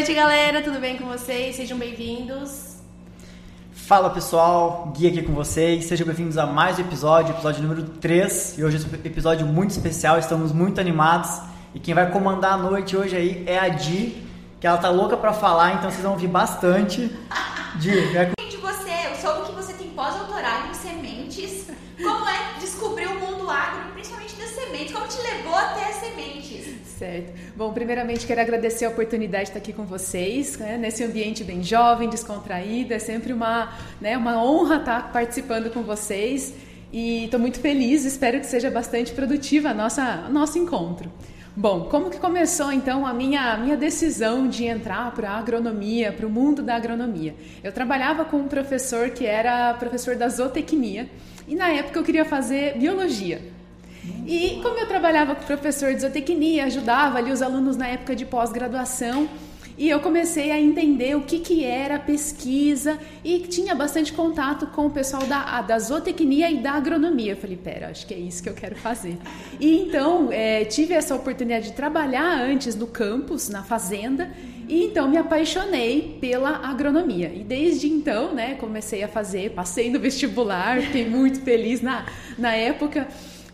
Noite, galera. Tudo bem com vocês? Sejam bem-vindos. Fala pessoal, Gui aqui com vocês. Sejam bem-vindos a mais um episódio, episódio número 3. E hoje é um episódio muito especial, estamos muito animados. E quem vai comandar a noite hoje aí é a Di, que ela tá louca para falar, então vocês vão ouvir bastante. Di, é... de você, eu soube que você tem pós-doutorado em sementes. Como é descobrir o mundo agro, principalmente das Como te levou até as sementes? Certo. Bom, primeiramente quero agradecer a oportunidade de estar aqui com vocês, né, nesse ambiente bem jovem, descontraído. É sempre uma, né, uma honra estar participando com vocês e estou muito feliz. Espero que seja bastante produtiva a nossa nosso encontro. Bom, como que começou então a minha, minha decisão de entrar para a agronomia, para o mundo da agronomia? Eu trabalhava com um professor que era professor da zootecnia e na época eu queria fazer biologia. E como eu trabalhava com professor de zootecnia, ajudava ali os alunos na época de pós-graduação, e eu comecei a entender o que, que era pesquisa e tinha bastante contato com o pessoal da, da zootecnia e da agronomia. Eu falei, pera, acho que é isso que eu quero fazer. E então é, tive essa oportunidade de trabalhar antes no campus, na fazenda, e então me apaixonei pela agronomia. E desde então, né, comecei a fazer, passei no vestibular, fiquei muito feliz na, na época.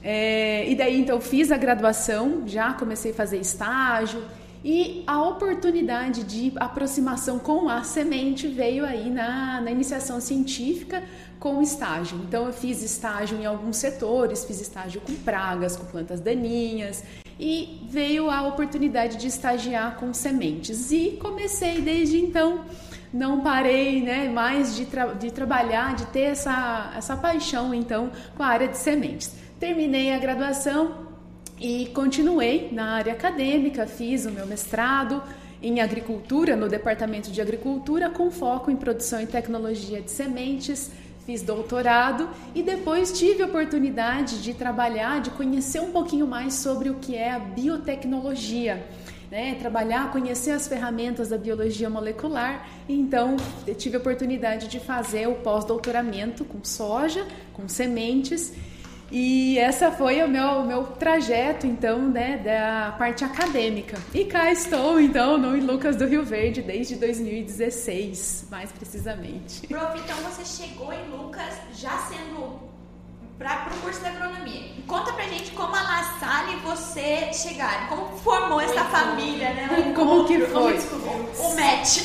É, e daí então fiz a graduação, já comecei a fazer estágio e a oportunidade de aproximação com a semente veio aí na, na iniciação científica com estágio. Então eu fiz estágio em alguns setores, fiz estágio com pragas, com plantas daninhas e veio a oportunidade de estagiar com sementes e comecei desde então não parei né, mais de, tra de trabalhar, de ter essa, essa paixão então com a área de sementes. Terminei a graduação, e continuei na área acadêmica, fiz o meu mestrado em agricultura, no departamento de agricultura, com foco em produção e tecnologia de sementes. Fiz doutorado e depois tive a oportunidade de trabalhar, de conhecer um pouquinho mais sobre o que é a biotecnologia. Né, trabalhar, conhecer as ferramentas da biologia molecular. Então, tive a oportunidade de fazer o pós-doutoramento com soja, com sementes e essa foi o meu, o meu trajeto, então, né, da parte acadêmica. E cá estou, então, no Lucas do Rio Verde desde 2016, mais precisamente. Prof, então você chegou em Lucas já sendo para o curso de agronomia. Conta pra gente como a La Salle e você chegaram, como formou essa família, né? Como que foi? O match.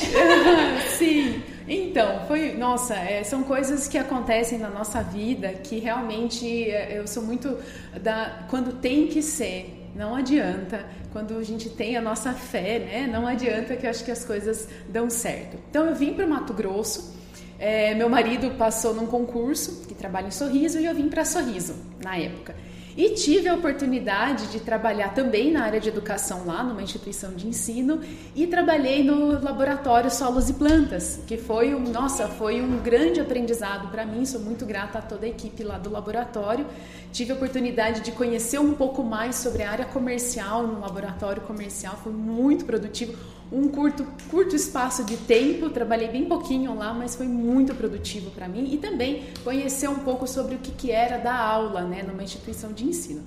Sim. Então, foi, nossa, é, são coisas que acontecem na nossa vida que realmente é, eu sou muito da quando tem que ser, não adianta. Quando a gente tem a nossa fé, né? Não adianta que eu acho que as coisas dão certo. Então, eu vim para o Mato Grosso. É, meu marido passou num concurso que trabalha em Sorriso e eu vim para Sorriso na época. E tive a oportunidade de trabalhar também na área de educação lá, numa instituição de ensino, e trabalhei no laboratório Solos e Plantas, que foi, um, nossa, foi um grande aprendizado para mim. Sou muito grata a toda a equipe lá do laboratório. Tive a oportunidade de conhecer um pouco mais sobre a área comercial no laboratório comercial, foi muito produtivo um curto, curto espaço de tempo, trabalhei bem pouquinho lá, mas foi muito produtivo para mim e também conhecer um pouco sobre o que, que era dar aula né, numa instituição de ensino.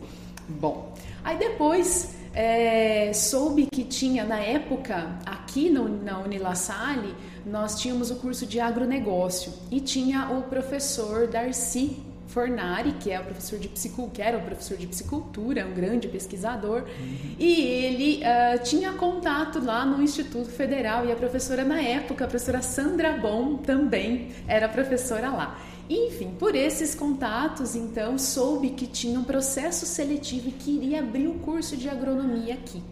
Bom, aí depois é, soube que tinha na época aqui no, na Unilassalle nós tínhamos o curso de agronegócio e tinha o professor Darcy Fornari, que é o professor de que era o professor de psicultura, um grande pesquisador, uhum. e ele uh, tinha contato lá no Instituto Federal e a professora na época, a professora Sandra Bom, também era professora lá. Enfim, por esses contatos, então, soube que tinha um processo seletivo e queria abrir o curso de agronomia aqui.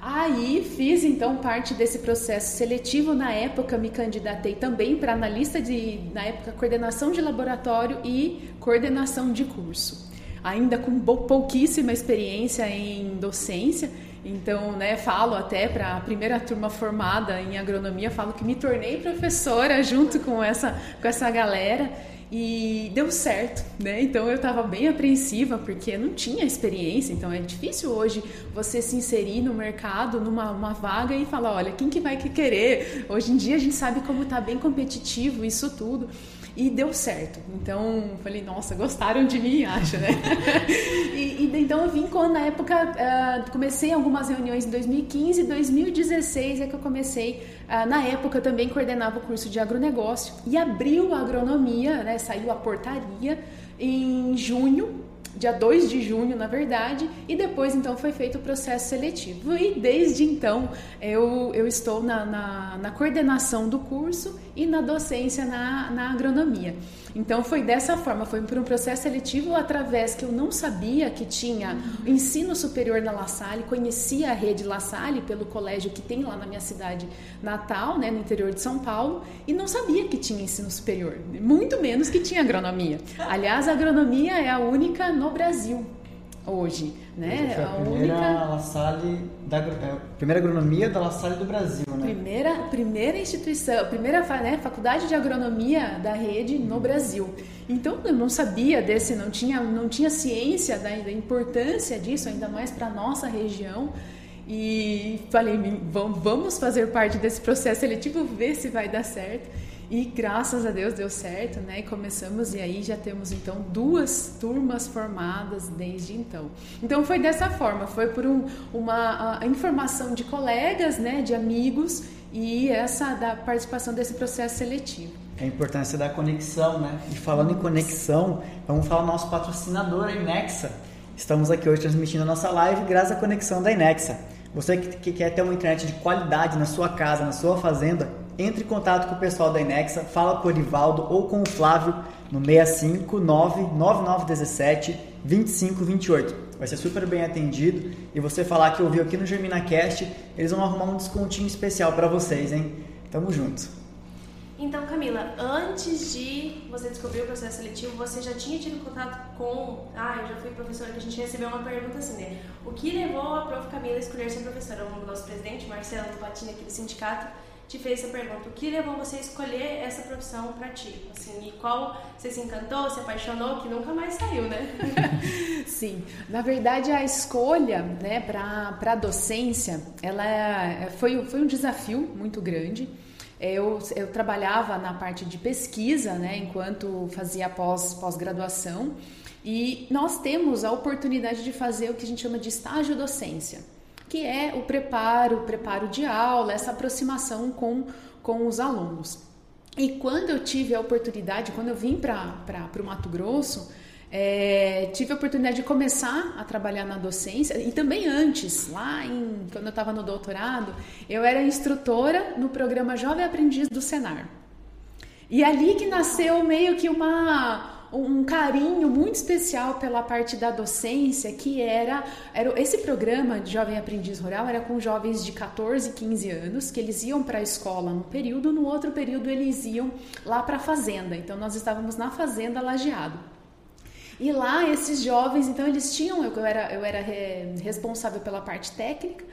Aí fiz então parte desse processo seletivo. Na época me candidatei também para analista de, na época, coordenação de laboratório e coordenação de curso. Ainda com pouquíssima experiência em docência, então, né, falo até para a primeira turma formada em agronomia, falo que me tornei professora junto com essa, com essa galera e deu certo, né? Então eu estava bem apreensiva porque não tinha experiência, então é difícil hoje você se inserir no mercado, numa uma vaga e falar, olha, quem que vai querer? Hoje em dia a gente sabe como está bem competitivo isso tudo. E deu certo. Então, falei, nossa, gostaram de mim, acho, né? e, e, então eu vim quando na época uh, comecei algumas reuniões em 2015, 2016 é que eu comecei. Uh, na época eu também coordenava o curso de agronegócio e abriu a agronomia, né? Saiu a portaria em junho dia 2 de junho, na verdade, e depois então foi feito o processo seletivo. E desde então eu, eu estou na, na, na coordenação do curso e na docência na, na agronomia. Então foi dessa forma, foi por um processo seletivo através que eu não sabia que tinha ensino superior na La Salle, conhecia a rede La Salle pelo colégio que tem lá na minha cidade natal, né, no interior de São Paulo, e não sabia que tinha ensino superior, muito menos que tinha agronomia. Aliás, a agronomia é a única no Brasil hoje, né? Foi a, a primeira única... La Salle da é, primeira agronomia da La Salle do Brasil, né? Primeira primeira instituição, primeira né, faculdade de agronomia da rede no Brasil. Então eu não sabia desse, não tinha não tinha ciência da, da importância disso, ainda mais para nossa região. E falei, vamos fazer parte desse processo seletivo, ver se vai dar certo. E graças a Deus deu certo, né? E começamos e aí já temos então duas turmas formadas desde então. Então foi dessa forma, foi por um, uma informação de colegas, né, de amigos e essa da participação desse processo seletivo. É a importância da conexão, né? E falando em conexão, vamos falar do nosso patrocinador, a Inexa. Estamos aqui hoje transmitindo a nossa live graças à conexão da Inexa. Você que quer ter uma internet de qualidade na sua casa, na sua fazenda, entre em contato com o pessoal da Inexa, fala com o Orivaldo ou com o Flávio no 659 9917 2528. Vai ser super bem atendido e você falar que ouviu aqui no GerminaCast, eles vão arrumar um descontinho especial para vocês, hein? Tamo junto. Então, Camila, antes de você descobrir o processo seletivo, você já tinha tido contato com. Ah, eu já fui professora, que a gente recebeu uma pergunta assim, né? O que levou a prof. Camila a escolher ser professora? O nosso presidente, Marcelo Patina, aqui do sindicato, te fez essa pergunta. O que levou você a escolher essa profissão para ti? Assim, e qual você se encantou, se apaixonou, que nunca mais saiu, né? Sim, na verdade a escolha, né, para a docência, ela é, foi, foi um desafio muito grande. Eu, eu trabalhava na parte de pesquisa, né, enquanto fazia pós, pós-graduação, e nós temos a oportunidade de fazer o que a gente chama de estágio docência que é o preparo, o preparo de aula, essa aproximação com, com os alunos. E quando eu tive a oportunidade, quando eu vim para o Mato Grosso, é, tive a oportunidade de começar a trabalhar na docência e também antes, lá em, quando eu estava no doutorado, eu era instrutora no programa Jovem Aprendiz do Senar. E ali que nasceu meio que uma um carinho muito especial pela parte da docência, que era, era esse programa de Jovem Aprendiz Rural era com jovens de 14, 15 anos, que eles iam para a escola num período, no outro período eles iam lá para a fazenda. Então nós estávamos na fazenda lajeado. E lá esses jovens, então eles tinham, eu era, eu era responsável pela parte técnica,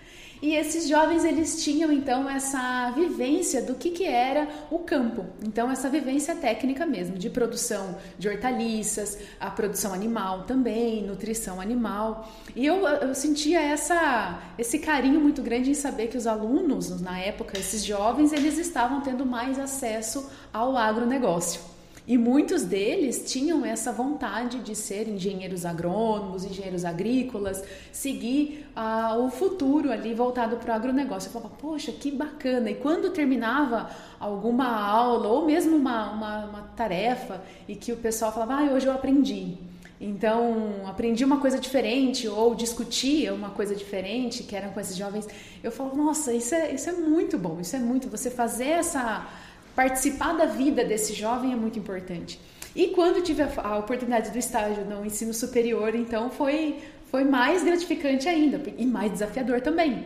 e esses jovens eles tinham então essa vivência do que, que era o campo. Então essa vivência técnica mesmo, de produção de hortaliças, a produção animal também, nutrição animal. E eu, eu sentia essa, esse carinho muito grande em saber que os alunos, na época, esses jovens, eles estavam tendo mais acesso ao agronegócio. E muitos deles tinham essa vontade de ser engenheiros agrônomos, engenheiros agrícolas, seguir ah, o futuro ali voltado para o agronegócio. Eu falava, poxa, que bacana! E quando terminava alguma aula ou mesmo uma, uma, uma tarefa e que o pessoal falava, ah, hoje eu aprendi. Então, aprendi uma coisa diferente ou discutia uma coisa diferente, que eram com esses jovens. Eu falo, nossa, isso é, isso é muito bom, isso é muito. Você fazer essa participar da vida desse jovem é muito importante. E quando tive a, a oportunidade do estágio no ensino superior, então foi, foi mais gratificante ainda e mais desafiador também.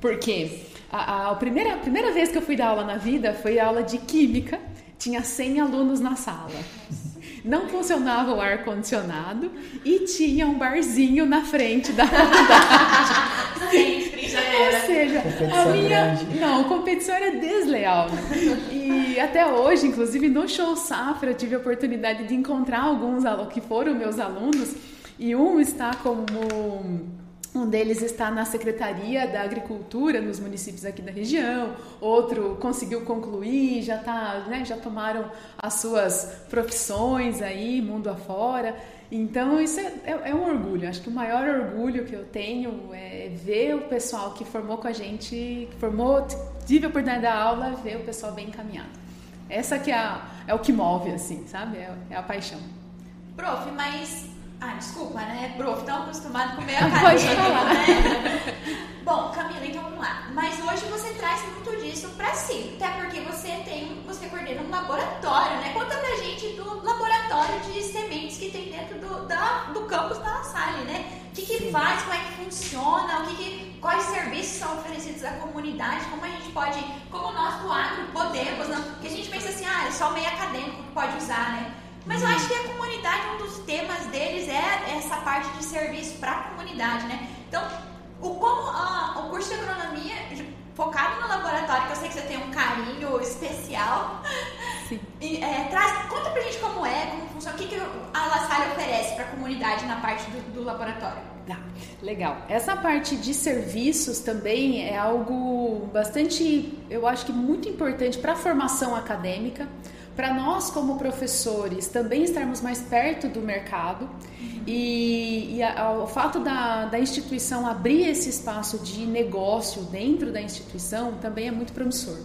Porque a, a, primeira, a primeira vez que eu fui dar aula na vida foi aula de química, tinha 100 alunos na sala não funcionava o ar-condicionado e tinha um barzinho na frente da faculdade. Sempre já era. Ou seja, competição a minha. grande. Não, competição era desleal. E até hoje, inclusive no show Safra, eu tive a oportunidade de encontrar alguns que foram meus alunos, e um está como Um deles está na Secretaria da Agricultura nos municípios aqui da região, outro conseguiu concluir, já tá, né, já tomaram as suas profissões aí, mundo afora. Então isso é, é, é, um orgulho. Acho que o maior orgulho que eu tenho é ver o pessoal que formou com a gente, que formou, tive a oportunidade da aula, ver o pessoal bem encaminhado. Essa que é, a, é o que move, assim, sabe? É, é a paixão. Prof, mas ah, desculpa, né? Prof, tão acostumado com meio acadêmico, né? Bom, Camila, então vamos lá. Mas hoje você traz muito disso para si, até porque você tem, você coordena um laboratório, né? Conta pra gente do laboratório de sementes que tem dentro do, da, do campus da Salle, né? O que, que faz, como é que funciona, o que, que quais serviços são oferecidos à comunidade, como a gente pode, como nós do agro podemos, não? porque a gente pensa assim, ah, é só meio acadêmico que pode usar, né? Mas eu acho que a comunidade, um dos temas deles é essa parte de serviço para a comunidade, né? Então, o, como a, o curso de agronomia, focado no laboratório, que eu sei que você tem um carinho especial. E, é, traz, conta pra gente como é, como funciona, o que, que a La Salle oferece para a comunidade na parte do, do laboratório. Tá, legal. Essa parte de serviços também é algo bastante, eu acho que muito importante para a formação acadêmica para nós como professores também estarmos mais perto do mercado e, e a, o fato da, da instituição abrir esse espaço de negócio dentro da instituição também é muito promissor.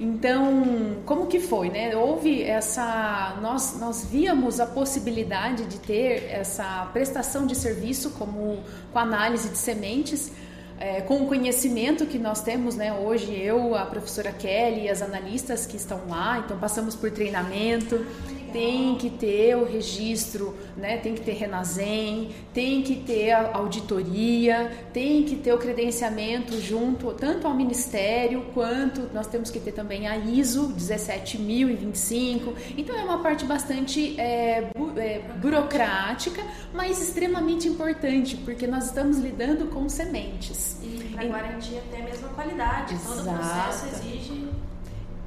Então, como que foi, né? Houve essa, nós, nós víamos a possibilidade de ter essa prestação de serviço como com análise de sementes é, com o conhecimento que nós temos, né, hoje eu, a professora Kelly e as analistas que estão lá, então passamos por treinamento, tem que ter o registro, né? tem que ter Renazem, tem que ter a auditoria, tem que ter o credenciamento junto tanto ao Ministério quanto nós temos que ter também a ISO 17025. Então é uma parte bastante é, bu é, burocrática, mas extremamente importante, porque nós estamos lidando com sementes. E para garantir até a qualidade. Exato. Todo o processo exige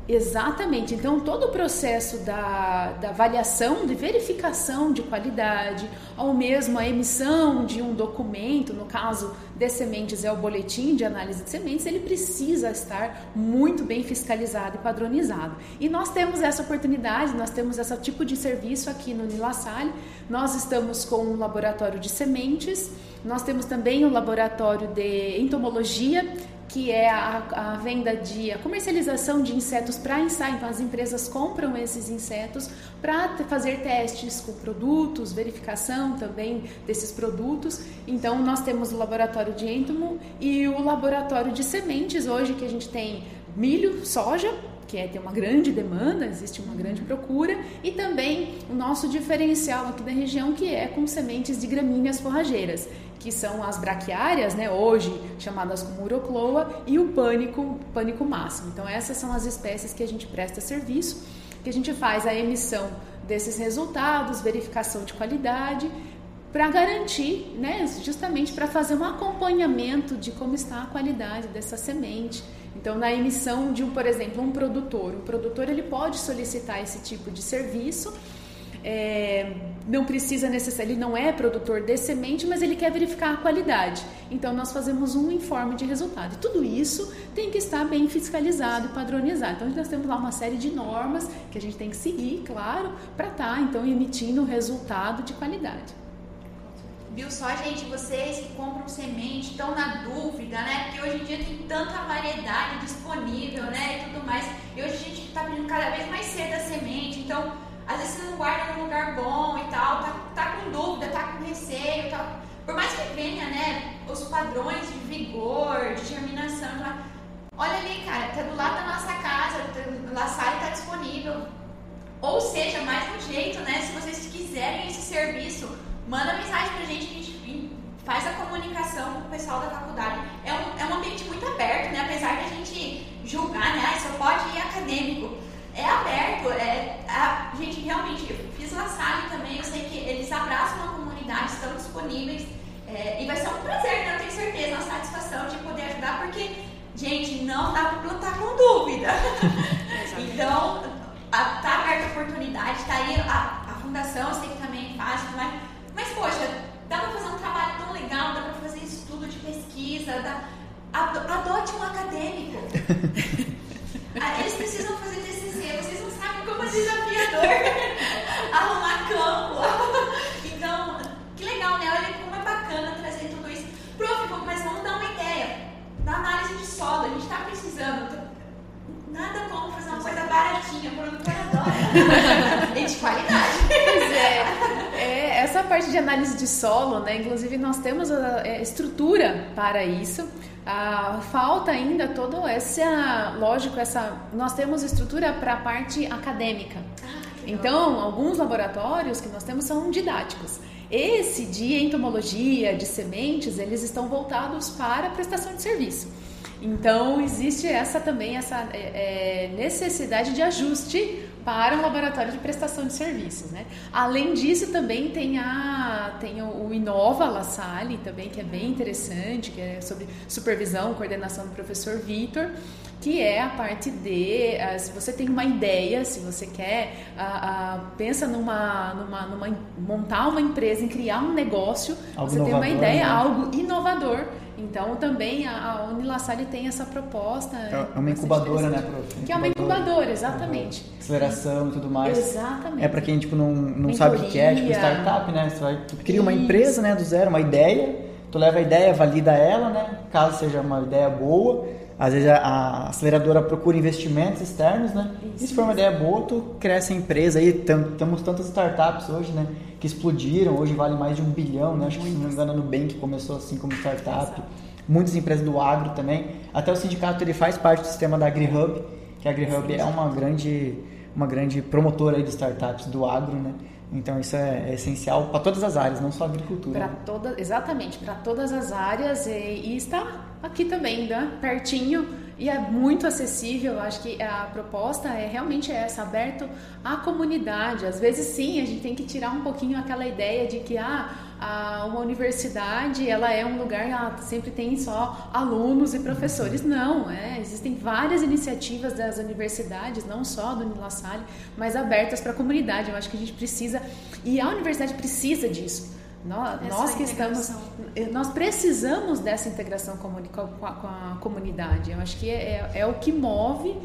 Exatamente. Então, todo o processo da, da avaliação, de verificação de qualidade, ou mesmo a emissão de um documento, no caso de sementes é o boletim de análise de sementes, ele precisa estar muito bem fiscalizado e padronizado. E nós temos essa oportunidade, nós temos esse tipo de serviço aqui no Nilassalle. Nós estamos com um laboratório de sementes, nós temos também um laboratório de entomologia que é a, a, venda de a comercialização de insetos para ensaio. Então as empresas compram esses insetos para fazer testes com produtos, verificação também desses produtos. Então nós temos o laboratório de entomo e o laboratório de sementes hoje que a gente tem milho, soja que é, tem uma grande demanda, existe uma grande procura, e também o nosso diferencial aqui da região, que é com sementes de gramíneas forrageiras, que são as braquiárias, né, hoje chamadas como urocloa, e o pânico, pânico máximo. Então essas são as espécies que a gente presta serviço, que a gente faz a emissão desses resultados, verificação de qualidade, para garantir, né, justamente para fazer um acompanhamento de como está a qualidade dessa semente então, na emissão de um, por exemplo, um produtor, o produtor ele pode solicitar esse tipo de serviço. É, não precisa necessariamente, ele não é produtor de semente, mas ele quer verificar a qualidade. Então nós fazemos um informe de resultado. E tudo isso tem que estar bem fiscalizado e padronizado. Então nós temos lá uma série de normas que a gente tem que seguir, claro, para estar tá, então emitindo resultado de qualidade. Viu só, gente, vocês que compram semente estão na dúvida, né? Porque hoje em dia tem tanta variedade disponível, né? E tudo mais. E hoje a gente está pedindo cada vez mais cedo a semente. Então, às vezes você não guarda num lugar bom e tal, tá, tá com dúvida, tá com receio tal. Por mais que venha, né, os padrões de vigor, de germinação, tá? olha ali, cara, tá do lado da nossa casa, tá, lá sai, tá disponível. Ou seja, mais um jeito, né? Se vocês quiserem esse serviço manda mensagem pra gente que a gente faz a comunicação com o pessoal da faculdade. É um, é um ambiente muito aberto, né? Apesar de a gente julgar, né? Ah, só pode ir acadêmico. É aberto, é, a gente realmente, eu fiz La Salle também, eu sei que eles abraçam a comunidade, estão disponíveis. É, e vai ser um prazer, né? Eu tenho certeza, uma satisfação de poder ajudar, porque, gente, não dá pra lutar com dúvida. então, a, tá aberta a oportunidade, tá aí a, a fundação, eu sei que também faz, mas mas, poxa, dá pra fazer um trabalho tão legal, dá pra fazer estudo pesquisa, da, adote um acadêmico. Ah, eles precisam fazer TCC, vocês não sabem como é desafiador arrumar campo. Então, que legal, né? Olha como é bacana trazer tudo isso. Prof, mas vamos dar uma ideia da análise de solo. A gente está precisando. Nada como fazer uma coisa baratinha, o produtor adora. e de qualidade. Pois é. é. Essa parte de análise de solo, né? Inclusive, nós temos a, a estrutura para isso. Ah, falta ainda todo essa, lógico, essa. Nós temos estrutura para a parte acadêmica. Ah, então, alguns laboratórios que nós temos são didáticos. Esse de entomologia, de sementes, eles estão voltados para prestação de serviço. Então existe essa também essa é, é, necessidade de ajuste para um laboratório de prestação de serviços, né? Além disso também tem a tem o, Inova La Salle também que é bem interessante, que é sobre supervisão, coordenação do professor Vitor que é a parte de uh, se você tem uma ideia, se você quer uh, uh, pensa numa, numa, numa montar uma empresa, em criar um negócio, algo você tem uma ideia, né? algo inovador. Então também a, a tem essa proposta. É, é uma incubadora, né, prof? Que é uma incubadora, exatamente. Aceleração e tudo mais. Exatamente. É para quem tipo, não, não sabe o que é, tipo startup, né? Você vai, tu cria uma empresa né, do zero, uma ideia, tu leva a ideia, valida ela, né? Caso seja uma ideia boa às vezes a, a, aceleradora procura investimentos externos, né? Isso. Se for uma ideia boa, tu cresce a empresa aí. temos tantas startups hoje, né? Que explodiram, hoje vale mais de um bilhão, né? Acho que se não me engano, a Nubank começou assim como startup. Exato. Muitas empresas do agro também. Até o sindicato ele faz parte do sistema da AgriHub, que a AgriHub Sim. é uma grande, uma grande promotora aí de startups do agro, né? Então isso é, é essencial para todas as áreas, não só a agricultura. Para toda, exatamente, para todas as áreas e, e, está aqui também, né? pertinho e é muito acessível. Acho que a proposta é realmente essa, aberto à comunidade. Às vezes sim, a gente tem que tirar um pouquinho aquela ideia de que ah, a, uma universidade ela é um lugar ah, sempre tem só alunos e professores. Não, é, existem várias iniciativas das universidades, não só do Nila Salle, mas abertas para a comunidade. Eu acho que a gente precisa e a universidade precisa disso. Nós, nós que estamos, nós precisamos dessa integração com a, com a comunidade. Eu acho que é, é, é o que move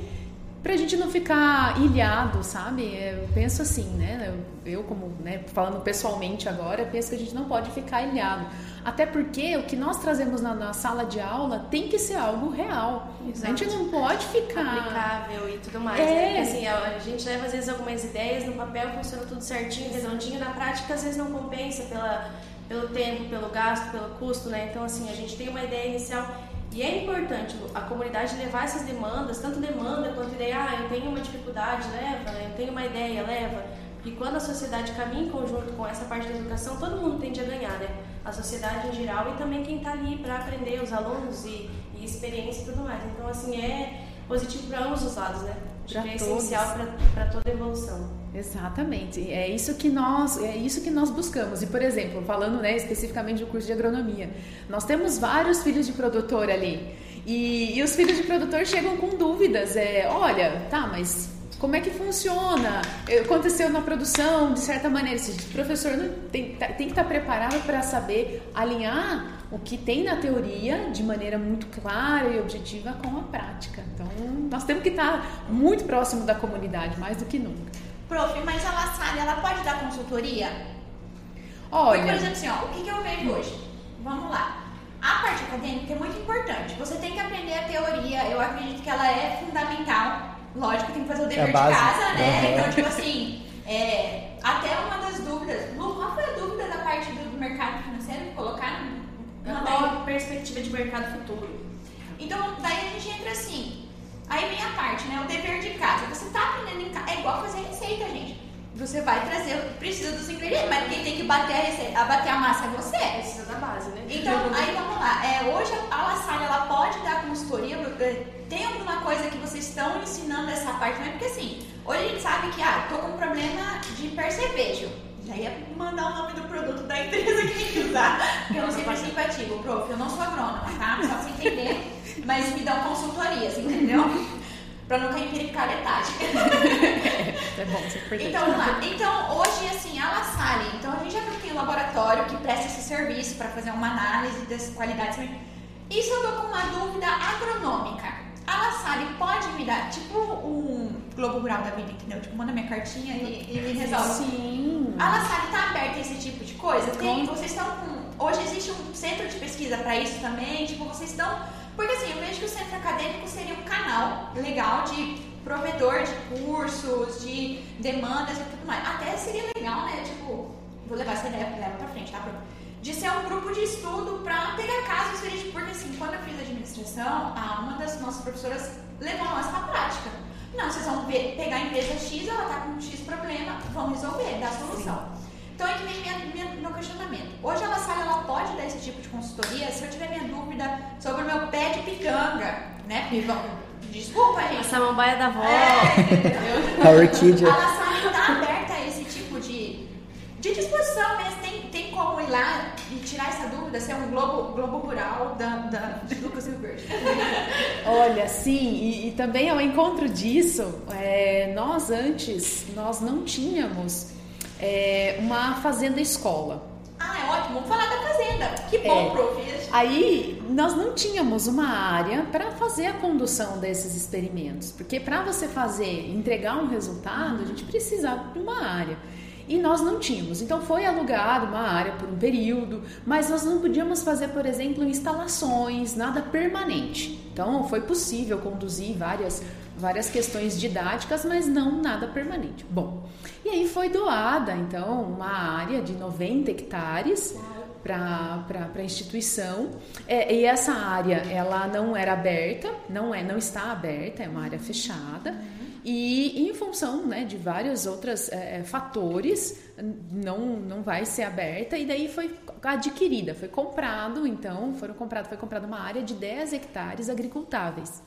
para a gente não ficar ilhado, sabe? Eu penso assim, né? Eu, como, né, falando pessoalmente agora, penso que a gente não pode ficar ilhado. Até porque o que nós trazemos na, na sala de aula tem que ser algo real. Exato. A gente não pode ficar. Aplicável e tudo mais. É. Né? Assim, a, gente leva às vezes algumas ideias, no papel funciona tudo certinho, redondinho, na prática às vezes não compensa pela, pelo tempo, pelo gasto, pelo custo, né? Então, assim, a gente tem uma ideia inicial e é importante a comunidade levar essas demandas, tanto demanda quanto ideia. Ah, eu tenho uma dificuldade, leva. Eu tenho uma ideia, leva. E quando a sociedade caminha em conjunto com essa parte da educação, todo mundo tende a ganhar, né? A sociedade em geral e também quem está ali para aprender, os alunos e, e experiência e tudo mais. Então, assim, é positivo para ambos os lados, né? Já é essencial para toda evolução. Exatamente. É isso que nós, é isso que nós buscamos. E por exemplo, falando, né, especificamente do curso de agronomia, nós temos vários filhos de produtor ali. E, e os filhos de produtor chegam com dúvidas. É, olha, tá, mas como é que funciona? Aconteceu na produção, de certa maneira. Esse professor tem, tem que estar preparado para saber alinhar o que tem na teoria de maneira muito clara e objetiva com a prática. Então, nós temos que estar muito próximo da comunidade, mais do que nunca. Prof, mas a La Salle, ela pode dar consultoria? Olha... Porque, por exemplo, assim, ó, o que, que eu vejo hoje? Vamos lá. A parte acadêmica é muito importante. Você tem que aprender a teoria. Eu acredito que ela é fundamental. Lógico, tem que fazer o dever é de casa, né? Uhum. Então, tipo assim, é, até uma das dúvidas. Lu, qual foi a dúvida da parte do, do mercado financeiro que colocaram? Qual a perspectiva de mercado futuro? Então, daí a gente entra assim. Aí vem a parte, né? O dever de casa. Você tá aprendendo em casa. É igual fazer receita, gente. Você vai trazer, precisa dos ingredientes, mas quem tem que bater a receita, a bater a massa é você. Precisa da base, né? Então, aí vamos lá. É, hoje a La Salle, ela pode dar consultoria. É, tem alguma coisa que vocês estão ensinando essa parte, né? Porque assim, hoje a gente sabe que, ah, tô com problema de percevejo já ia mandar o nome do produto da empresa que tem que usar. Porque eu não sei se é simpativo, prof. Eu não sou agrônoma, tá? Só pra você entender. Mas me dão consultorias, entendeu? pra não cair em pericaletagem. é bom, você perdeu. Então, vamos lá. Então, hoje, assim, a La Salle. Então, a gente já tem um laboratório que presta esse serviço para fazer uma análise das qualidades. Isso eu tô com uma dúvida agronômica. A La Salle pode me dar, tipo um Globo Rural da vida, entendeu? Tipo, manda minha cartinha e, e me resolve. Sim. A La Salle tá aberta a esse tipo de coisa? Tem, vocês estão com... Hoje existe um centro de pesquisa para isso também? Tipo, vocês estão... Porque assim, eu vejo que o centro acadêmico seria um canal legal de provedor de cursos, de demandas e tudo mais. Até seria legal, né? Tipo, vou levar essa ideia pra frente, tá? De ser um grupo de estudo para pegar casos. Porque assim, quando eu fiz administração, uma das nossas professoras levou nós pra prática. Não, vocês vão ver, pegar a empresa X, ela tá com X problema, vão resolver, dar solução. Sim. Então aí que vem minha, minha, meu questionamento. Hoje a sala ela pode dar esse tipo de consultoria se eu tiver minha dúvida sobre o meu pé de picanga, né? Porque, desculpa, gente. A samambaia da avó. É, entendeu? a orquídea. A sala está aberta a esse tipo de, de disposição mesmo. Tem, tem como ir lá e tirar essa dúvida, ser um globo, globo rural da, da, de Lucas. Olha, sim, e, e, também ao encontro disso, é, nós antes, nós não tínhamos é, uma fazenda escola. Ah, é ótimo. Vamos falar da fazenda. Que bom, é. prof. Aí nós não tínhamos uma área para fazer a condução desses experimentos, porque para você fazer, entregar um resultado, a gente precisava de uma área. E nós não tínhamos. Então foi alugado uma área por um período, mas nós não podíamos fazer, por exemplo, instalações, nada permanente. Então foi possível conduzir várias várias questões didáticas, mas não nada permanente. Bom, e aí foi doada, então, uma área de 90 hectares para a instituição. É, e essa área, ela não era aberta, não, é, não está aberta, é uma área fechada. E em função né, de vários outros é, é, fatores, não, não vai ser aberta. E daí foi adquirida, foi comprado, então, foram comprado, foi comprada uma área de 10 hectares agricultáveis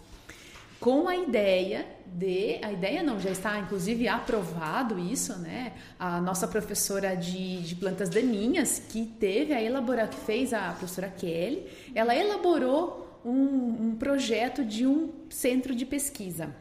com a ideia de, a ideia não, já está inclusive aprovado isso, né? A nossa professora de, de plantas daninhas, que teve a elaborar, que fez a professora Kelly, ela elaborou um, um projeto de um centro de pesquisa.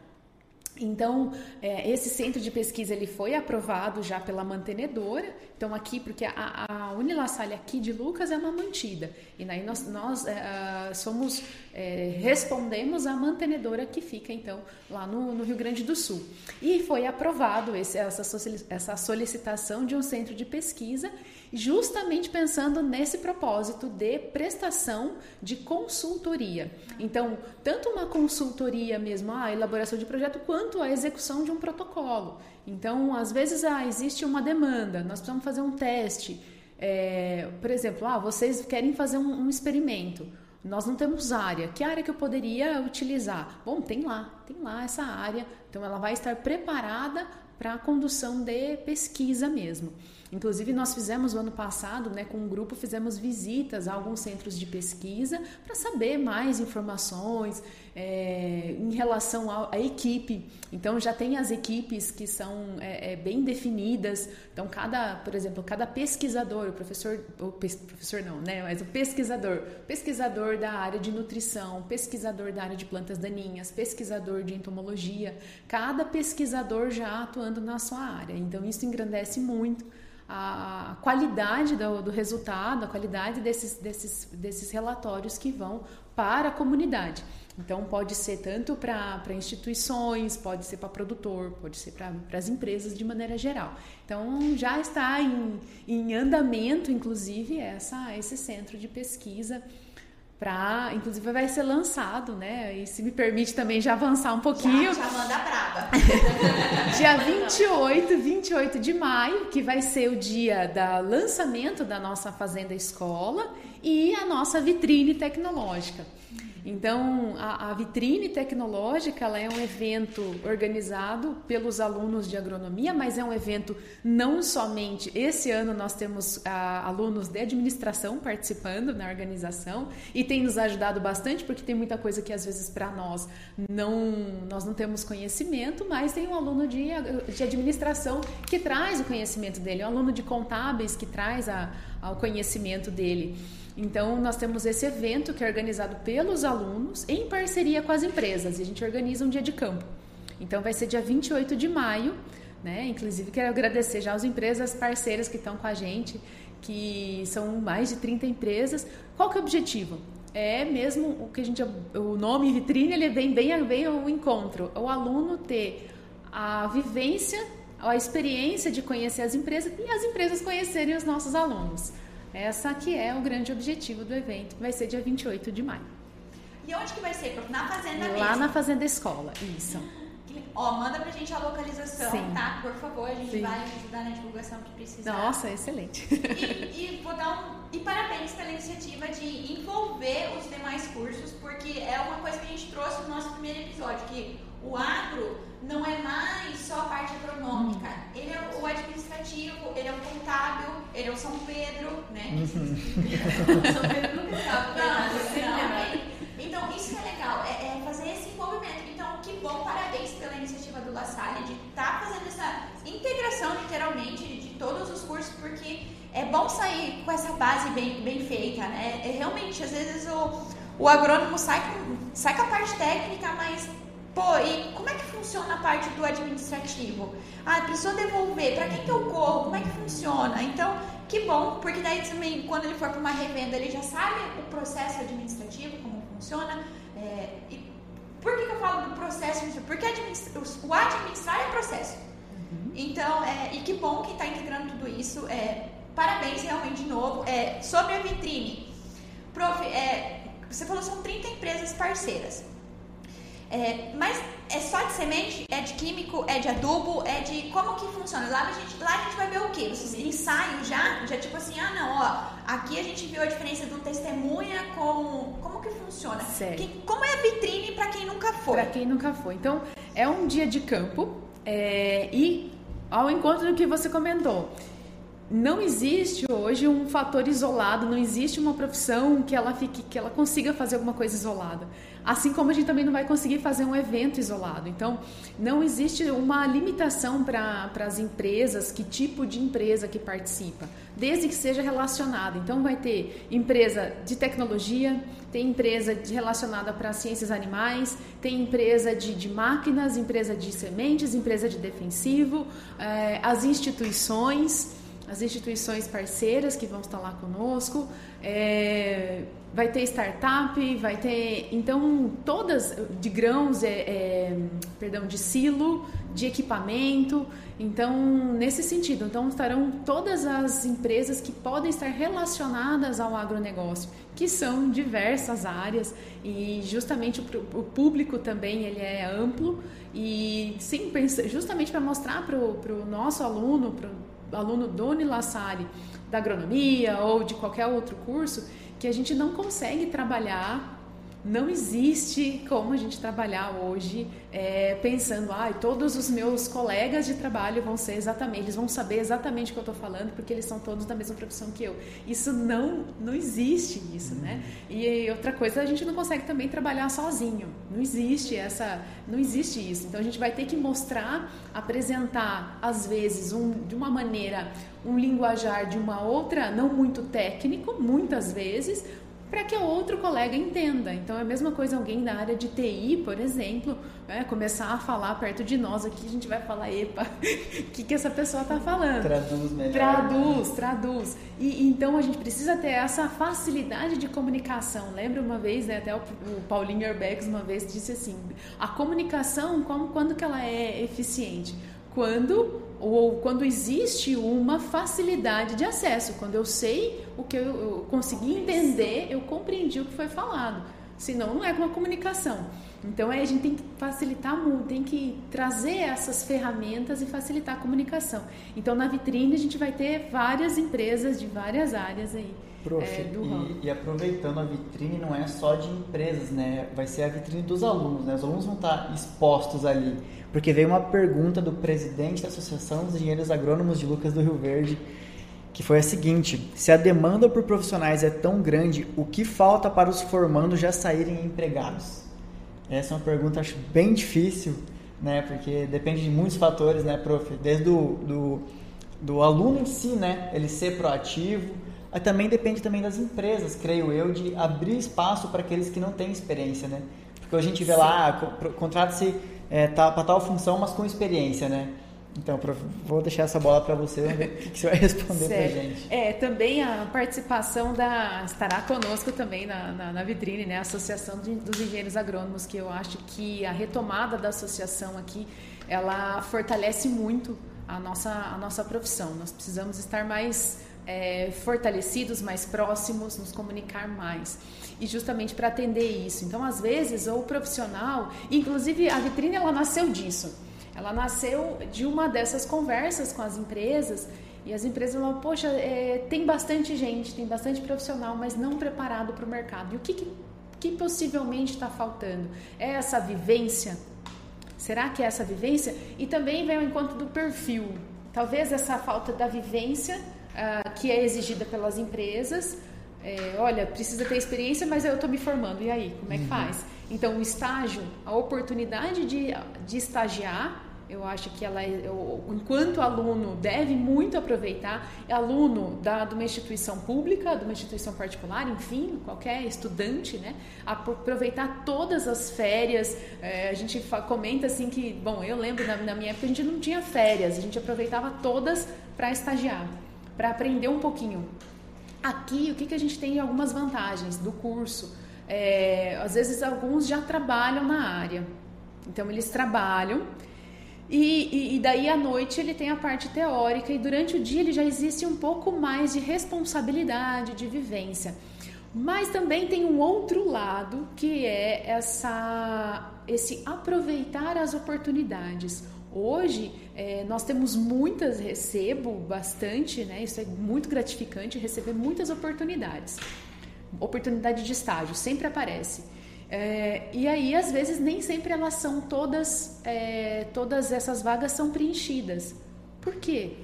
Então, é, esse centro de pesquisa ele foi aprovado já pela mantenedora. Então, aqui, porque a, a Unilassalle aqui de Lucas é uma mantida. E daí nós, nós é, somos, é, respondemos à mantenedora que fica, então, lá no, no Rio Grande do Sul. E foi aprovado esse, essa, essa solicitação de um centro de pesquisa justamente pensando nesse propósito de prestação de consultoria. Então, tanto uma consultoria mesmo, a elaboração de projeto, quanto a execução de um protocolo. Então, às vezes, ah, existe uma demanda, nós precisamos fazer um teste. É, por exemplo, ah, vocês querem fazer um, um experimento. Nós não temos área. Que área que eu poderia utilizar? Bom, tem lá, tem lá essa área. Então ela vai estar preparada para a condução de pesquisa mesmo. Inclusive, nós fizemos no ano passado, né, com um grupo, fizemos visitas a alguns centros de pesquisa para saber mais informações é, em relação à, equipe. Então, já tem as equipes que são é, é, bem definidas. Então, cada, por exemplo, cada pesquisador, o professor, o professor não, né, mas o pesquisador, pesquisador da área de nutrição, pesquisador da área de plantas daninhas, pesquisador de entomologia, cada pesquisador já atuando na sua área. Então, isso engrandece muito a qualidade do, do, resultado, a qualidade desses, desses, desses relatórios que vão para a comunidade. Então, pode ser tanto para instituições, pode ser para produtor, pode ser para as empresas de maneira geral. Então, já está em, em andamento, inclusive, essa, esse centro de pesquisa para, inclusive vai ser lançado, né? E se me permite também já avançar um pouquinho. Já, já manda braba. dia 28, 28 de maio, que vai ser o dia da lançamento da nossa fazenda escola e a nossa vitrine tecnológica. Então, a, a, vitrine tecnológica ela é um evento organizado pelos alunos de agronomia, mas é um evento não somente. Esse ano nós temos a, alunos de administração participando na organização e tem nos ajudado bastante, porque tem muita coisa que às vezes para nós não nós não temos conhecimento, mas tem um aluno de, de administração que traz o conhecimento dele, um aluno de contábeis que traz a, o conhecimento dele. Então, nós temos esse evento que é organizado pelos alunos em parceria com as empresas e a gente organiza um dia de campo. Então, vai ser dia 28 de maio, né? Inclusive, quero agradecer já as empresas parceiras que estão com a gente, que são mais de 30 empresas. Qual que é o objetivo? é mesmo o que a gente o nome vitrine ele vem bem ao encontro o aluno ter a vivência a experiência de conhecer as empresas e as empresas conhecerem os nossos alunos essa que é o grande objetivo do evento que vai ser dia 28 de maio e onde que vai ser na fazenda lá mesmo? na fazenda escola isso Ó, manda pra gente a localização, Sim. tá? Por favor, a gente Sim. vai ajudar na divulgação que precisar. nossa excelente E, e vou dar um. E parabéns pela iniciativa de envolver os demais cursos, porque é uma coisa que a gente trouxe no nosso primeiro episódio, que o agro não é mais só a parte agronômica. Ele é o administrativo, ele é o contábil, ele é o São Pedro, né? São Pedro nunca estava, Não, sempre não, lembra. é- Então, isso é legal, é, é fazer esse envolvimento. Então, que bom, parabéns pela iniciativa do La Salle de estar fazendo essa integração, literalmente, de todos os cursos, porque é bom sair com essa base bem, bem feita, né? É, realmente, às vezes o, o agrônomo sai com, sai com a parte técnica, mas, pô, e como é que funciona a parte do administrativo? Ah, precisou devolver, para quem que eu corro? Como é que funciona? Então, que bom, porque daí também, quando ele for para uma revenda, ele já sabe o processo administrativo, como funciona. É, e por que, que eu falo do processo? Porque administra- o administrar é processo. Então, é, e que bom que está integrando tudo isso. É, parabéns realmente de novo. É, sobre a vitrine, prof, é, você falou que são 30 empresas parceiras. É, mas é só de semente? É de químico? É de adubo? É de. Como que funciona? Lá a gente, lá a gente vai ver o quê? Vocês ensaiam já? Já tipo assim, ah não, ó, aqui a gente viu a diferença do testemunha com. Como que funciona? Certo. Que- como é a vitrine para quem nunca foi? Para quem nunca foi. Então, é um dia de campo é, e ao encontro do que você comentou. Não existe hoje um fator isolado, não existe uma profissão que ela fique, que ela consiga fazer alguma coisa isolada. Assim como a gente também não vai conseguir fazer um evento isolado. Então, não existe uma limitação para as empresas, que tipo de empresa que participa, desde que seja relacionada. Então, vai ter empresa de tecnologia, tem empresa de- relacionada para ciências animais, tem empresa de, de máquinas, empresa de sementes, empresa de defensivo, eh, as instituições as instituições parceiras que vão estar lá conosco, é, vai ter startup, vai ter então todas de grãos, é, é, perdão, de silo, de equipamento, então nesse sentido, então estarão todas as empresas que podem estar relacionadas ao agronegócio, que são diversas áreas e justamente o, o público também ele é amplo e sim justamente para mostrar para o nosso aluno, para aluno do Unilassalle da agronomia ou de qualquer outro curso, que a gente não consegue trabalhar, não existe como a gente trabalhar hoje é, pensando, ah, todos os meus colegas de trabalho vão ser exatamente, eles vão saber exatamente o que eu estou falando, porque eles são todos da mesma profissão que eu. Isso não, não existe isso, né? E outra coisa, a gente não consegue também trabalhar sozinho. Não existe essa, não existe isso. Então a gente vai ter que mostrar, apresentar às vezes um, de uma maneira um linguajar de uma outra, não muito técnico, muitas vezes, para que o outro colega entenda. Então é a mesma coisa alguém da área de TI, por exemplo, né, começar a falar perto de nós aqui, a gente vai falar, epa, o que, que essa pessoa está falando? Traduz melhor. Traduz, traduz. E então a gente precisa ter essa facilidade de comunicação. Lembra uma vez, né, até o, o Paulinho Herbex uma vez disse assim: a comunicação, como, quando que ela é eficiente? Quando ou quando existe uma facilidade de acesso, quando eu sei o que eu, eu consegui entender, eu compreendi o que foi falado. Senão não é uma comunicação. Então aí a gente tem que facilitar muito, tem que trazer essas ferramentas e facilitar a comunicação. Então na vitrine a gente vai ter várias empresas de várias áreas aí. Prof, é, do ramo. e, e aproveitando a vitrine não é só de empresas, né? Vai ser a vitrine dos alunos, né? Os alunos vão estar expostos ali. Porque veio uma pergunta do presidente da Associação dos Engenheiros Agrônomos de Lucas do Rio Verde, que foi a seguinte: se a demanda por profissionais é tão grande, o que falta para os formandos já saírem empregados? Essa é uma pergunta acho bem difícil, né? Porque depende de muitos fatores, né, prof? Desde do, do, do aluno em si, né? Ele ser proativo. Aí também depende também das empresas, creio eu, de abrir espaço para aqueles que não têm experiência, né? Porque a gente vê lá, ah, co- contrata-se é, tá, para tal função, mas com experiência, né? Então, prof, vou deixar essa bola para você, ver o que, você vai responder para gente. É, também a participação da estará conosco também na, na, na vitrine, né, a Associação de, dos Engenheiros Agrônomos, que eu acho que a retomada da associação aqui, ela fortalece muito a nossa, a nossa profissão. Nós precisamos estar mais é, fortalecidos, mais próximos, nos comunicar mais. E justamente para atender isso. Então, às vezes, o profissional, inclusive a vitrine, ela nasceu disso. Ela nasceu de uma dessas conversas com as empresas e as empresas falam, poxa, é, tem bastante gente, tem bastante profissional, mas não preparado para o mercado. E o que, que, que possivelmente está faltando? É essa vivência? Será que é essa vivência? E também vem ao encontro do perfil. Talvez essa falta da vivência uh, que é exigida pelas empresas. É, olha, precisa ter experiência, mas eu estou me formando. E aí, como é que uhum. faz? Então, o estágio, a oportunidade de, de estagiar, eu acho que ela, eu, enquanto aluno, deve muito aproveitar. Aluno da, de uma instituição pública, de uma instituição particular, enfim, qualquer estudante, né? Aproveitar todas as férias. É, a gente comenta assim que, bom, eu lembro na, na minha época a gente não tinha férias, a gente aproveitava todas para estagiar, para aprender um pouquinho. Aqui, o que, que a gente tem algumas vantagens do curso? É, às vezes alguns já trabalham na área. Então eles trabalham e, e, e, daí à noite ele tem a parte teórica e durante o dia ele já existe um pouco mais de responsabilidade, de vivência. Mas também tem um outro lado que é essa, esse aproveitar as oportunidades. Hoje é, nós temos muitas, recebo bastante, né? Isso é muito gratificante receber muitas oportunidades oportunidade de estágio, sempre aparece. É, e aí, às vezes, nem sempre elas são todas, é, todas essas vagas são preenchidas. Por quê?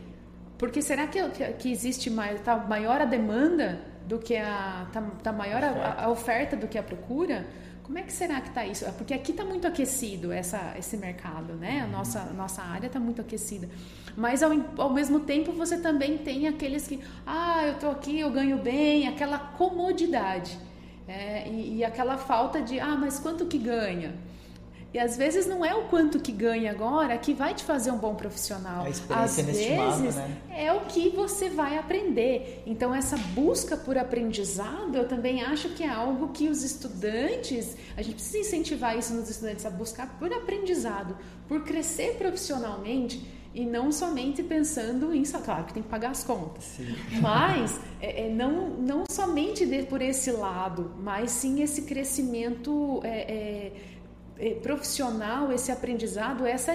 Porque será que, que existe mais, tá maior a demanda do que a. tá, tá maior a, a, oferta do que a procura? Como é que será que está isso? Porque aqui está muito aquecido essa, esse mercado, né? A nossa, a nossa área está muito aquecida. Mas ao, ao mesmo tempo você também tem aqueles que, ah, eu estou aqui, eu ganho bem, aquela comodidade. É, e, e aquela falta de, ah, mas quanto que ganha? E às vezes não é o quanto que ganha agora que vai te fazer um bom profissional. A experiência às vezes né? é o que você vai aprender. Então essa busca por aprendizado, eu também acho que é algo que os estudantes, a gente precisa incentivar isso nos estudantes a buscar por aprendizado, por crescer profissionalmente e não somente pensando em claro que tem que pagar as contas sim. mas é, é, não, não somente de, por esse lado mas sim esse crescimento é, é profissional, esse aprendizado, essa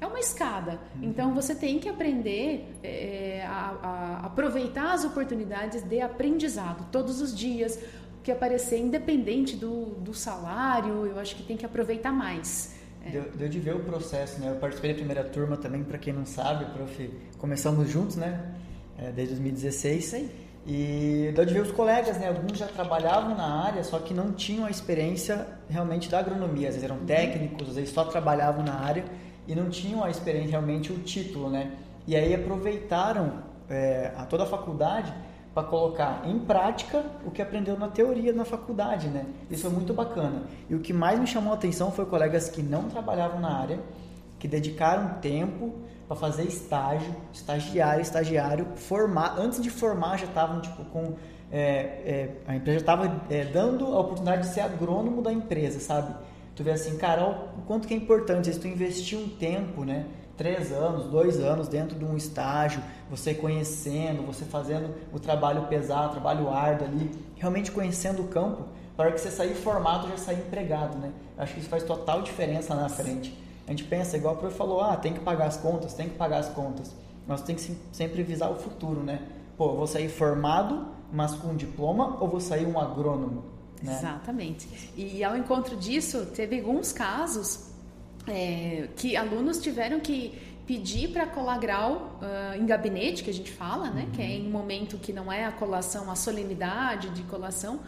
é uma escada. Uhum. Então você tem que aprender é, a, a, aproveitar as oportunidades de aprendizado todos os dias, que aparecer independente do, do salário, eu acho que tem que aproveitar mais. É. Deu, deu, de ver o processo, né? Eu participei da primeira turma também, para quem não sabe, prof, começamos juntos, né? É, desde 2016. Isso aí. E dá de ver os colegas, né? Alguns já trabalhavam na área, só que não tinham a experiência realmente da agronomia. Às vezes eram técnicos, às vezes só trabalhavam na área e não tinham a experiência, realmente o título, né? E aí aproveitaram é, a toda a faculdade para colocar em prática o que aprendeu na teoria na faculdade, né? Isso foi muito bacana. E o que mais me chamou a atenção foi colegas que não trabalhavam na área, que dedicaram tempo para fazer estágio, estagiário, estagiário, formar, antes de formar já estavam tipo com é, é, a empresa estava é, dando a oportunidade de ser agrônomo da empresa, sabe? Tu vê assim, cara, o quanto que é importante, se tu investir um tempo, né? Três anos, dois anos dentro de um estágio, você conhecendo, você fazendo o trabalho pesado, o trabalho árduo ali, realmente conhecendo o campo, para que você sair formado já sair empregado, né? Acho que isso faz total diferença na frente. A gente pensa, igual o professor falou, ah, tem que pagar as contas, tem que pagar as contas. Nós tem que sempre visar o futuro, né? Pô, vou sair formado, mas com um diploma, ou vou sair um agrônomo? Né? Exatamente. E ao encontro disso, teve alguns casos é, que alunos tiveram que pedir para colar grau uh, em gabinete, que a gente fala, né? Uhum. Que é em um momento que não é a colação, a solenidade de colação,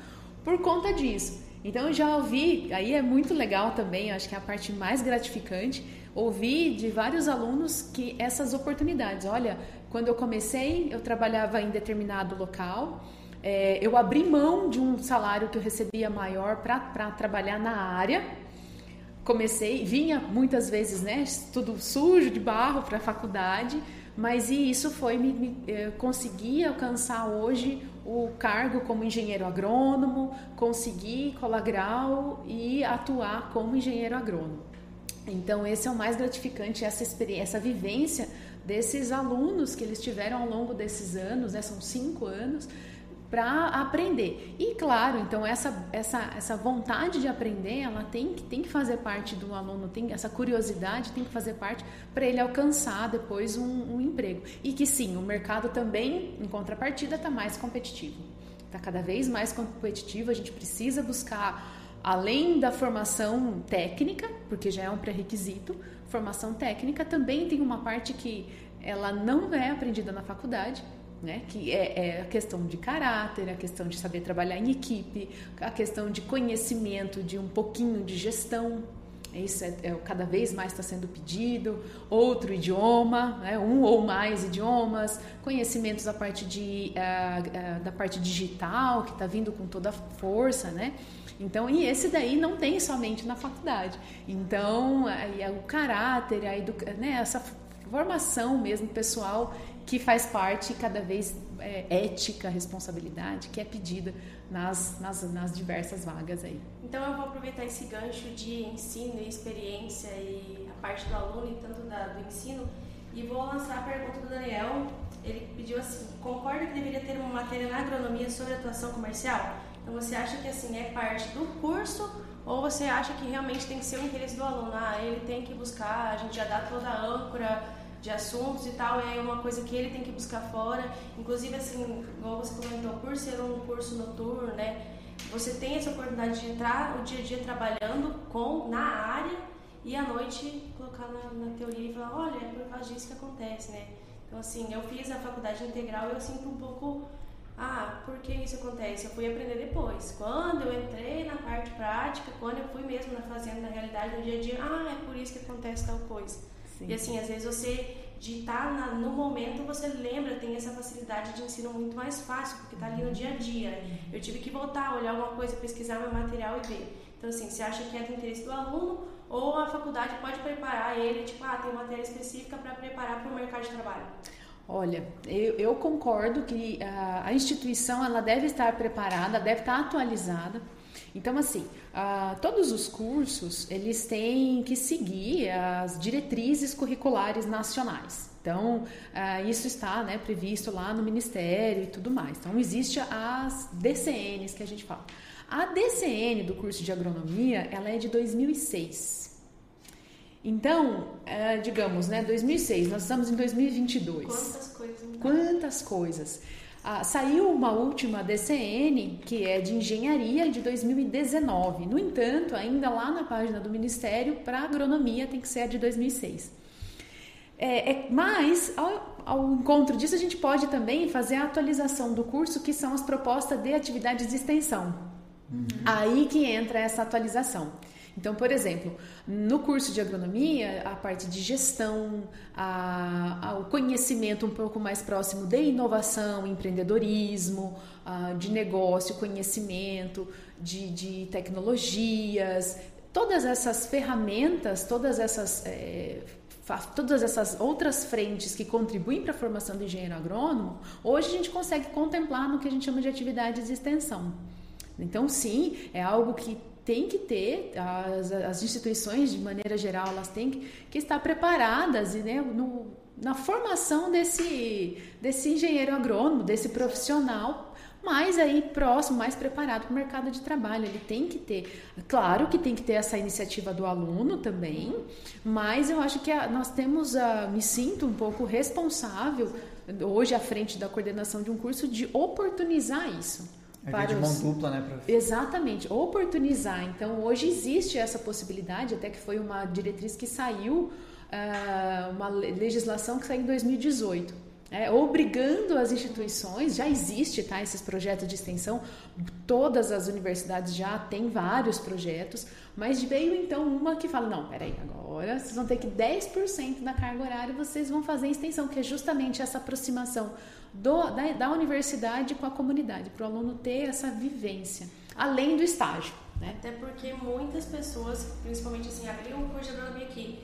por conta disso. Então eu já ouvi, aí é muito legal também, acho que é a parte mais gratificante, ouvi de vários alunos que essas oportunidades, olha, quando eu comecei, eu trabalhava em determinado local, é, eu abri mão de um salário que eu recebia maior para trabalhar na área, comecei, vinha muitas vezes, né, tudo sujo de barro para a faculdade, mas e isso foi me, me eh, consegui alcançar hoje o cargo como engenheiro agrônomo, conseguir colar grau e atuar como engenheiro agrônomo. Então esse é o mais gratificante essa experiência, essa vivência desses alunos que eles tiveram ao longo desses anos, né, são cinco anos para aprender. E claro, então essa, essa, essa vontade de aprender, ela tem que, tem que fazer parte do aluno, tem essa curiosidade tem que fazer parte para ele alcançar depois um, um, emprego. E que sim, o mercado também, em contrapartida, está mais competitivo. Está cada vez mais competitivo, a gente precisa buscar, além da formação técnica, porque já é um pré-requisito, formação técnica também tem uma parte que ela não é aprendida na faculdade, né? que é, é, a questão de caráter, a questão de saber trabalhar em equipe, a questão de conhecimento de um pouquinho de gestão. Isso é, é cada vez mais está sendo pedido. Outro idioma, né? um ou mais idiomas, conhecimentos da parte, de, uh, uh, da parte digital, que está vindo com toda a força, né? Então, e esse daí não tem somente na faculdade. Então, aí, o caráter, a educa, né, essa formação mesmo pessoal que faz parte cada vez é, ética, responsabilidade que é pedida nas, nas, nas diversas vagas aí. Então eu vou aproveitar esse gancho de ensino e experiência e a parte do aluno e tanto da, do ensino e vou lançar a pergunta do Daniel. Ele pediu assim: concorda que deveria ter uma matéria na agronomia sobre atuação comercial? Então você acha que assim é parte do curso ou você acha que realmente tem que ser o interesse do aluno? Ah, ele tem que buscar, a gente já dá toda a âncora de assuntos e tal, é uma coisa que ele tem que buscar fora. Inclusive, assim, igual você comentou, por ser um curso noturno, né? Você tem essa oportunidade de entrar o dia a dia trabalhando com na área e à noite colocar na, na teoria e falar, olha, é por causa disso que acontece, né? Então, assim, eu fiz a faculdade integral e eu sinto um pouco, ah, por que isso acontece? Eu fui aprender depois. Quando eu entrei na parte prática, quando eu fui mesmo na fazenda, na realidade, no dia a dia, ah, é por isso que acontece tal coisa. Sim. E assim, às vezes você, de estar tá no momento, você lembra, tem essa facilidade de ensino muito mais fácil, porque está ali no dia a dia. Eu tive que voltar, olhar alguma coisa, pesquisar meu material e ver. Então, assim, você acha que é do interesse do aluno ou a faculdade pode preparar ele, tipo, ah, tem matéria específica para preparar para o mercado de trabalho? Olha, eu, eu concordo que a, a, instituição ela deve estar preparada, deve estar atualizada então, assim, uh, todos os cursos, eles têm que seguir as diretrizes curriculares nacionais. Então, uh, isso está né, previsto lá no Ministério e tudo mais. Então, existe as DCNs que a gente fala. A DCN do curso de agronomia, ela é de 2006. Então, uh, digamos, né, 2006, nós estamos em 2022. Quantas coisas. Quantas coisas. Ah, saiu uma última DCN, que é de engenharia de 2019. No entanto, ainda lá na página do Ministério, para agronomia tem que ser a de 2006. É, é, mas, ao, ao, encontro disso, a gente pode também fazer a atualização do curso, que são as propostas de atividades de extensão. Uhum. Aí que entra essa atualização. Então, por exemplo, no curso de agronomia, a parte de gestão, a, a, o conhecimento um pouco mais próximo de inovação, empreendedorismo, a, de negócio, conhecimento, de, de, tecnologias, todas essas ferramentas, todas essas. É, todas essas outras frentes que contribuem para a formação do engenheiro agrônomo, hoje a gente consegue contemplar no que a gente chama de atividades de extensão. Então, sim, é algo que tem que ter, as, as instituições, de maneira geral, elas têm que, que estar preparadas né, no, na formação desse, desse engenheiro agrônomo, desse profissional, mais aí próximo, mais preparado para o mercado de trabalho. Ele tem que ter, claro que tem que ter essa iniciativa do aluno também, mas eu acho que a, nós temos, a, me sinto um pouco responsável, hoje à frente da coordenação de um curso, de oportunizar isso. É para de mão os... dupla, né? Pra... Exatamente, oportunizar. Então, hoje existe essa possibilidade, até que foi uma diretriz que saiu, uh, uma legislação que saiu em 2018. É, obrigando as instituições, já existe tá, esses projetos de extensão, todas as universidades já têm vários projetos, mas veio então uma que fala, não, peraí, agora vocês vão ter que 10% da carga horária vocês vão fazer extensão, que é justamente essa aproximação do, da, da universidade com a comunidade, para o aluno ter essa vivência, além do estágio. Né? Até porque muitas pessoas, principalmente assim, abrir um curso de agronomia aqui,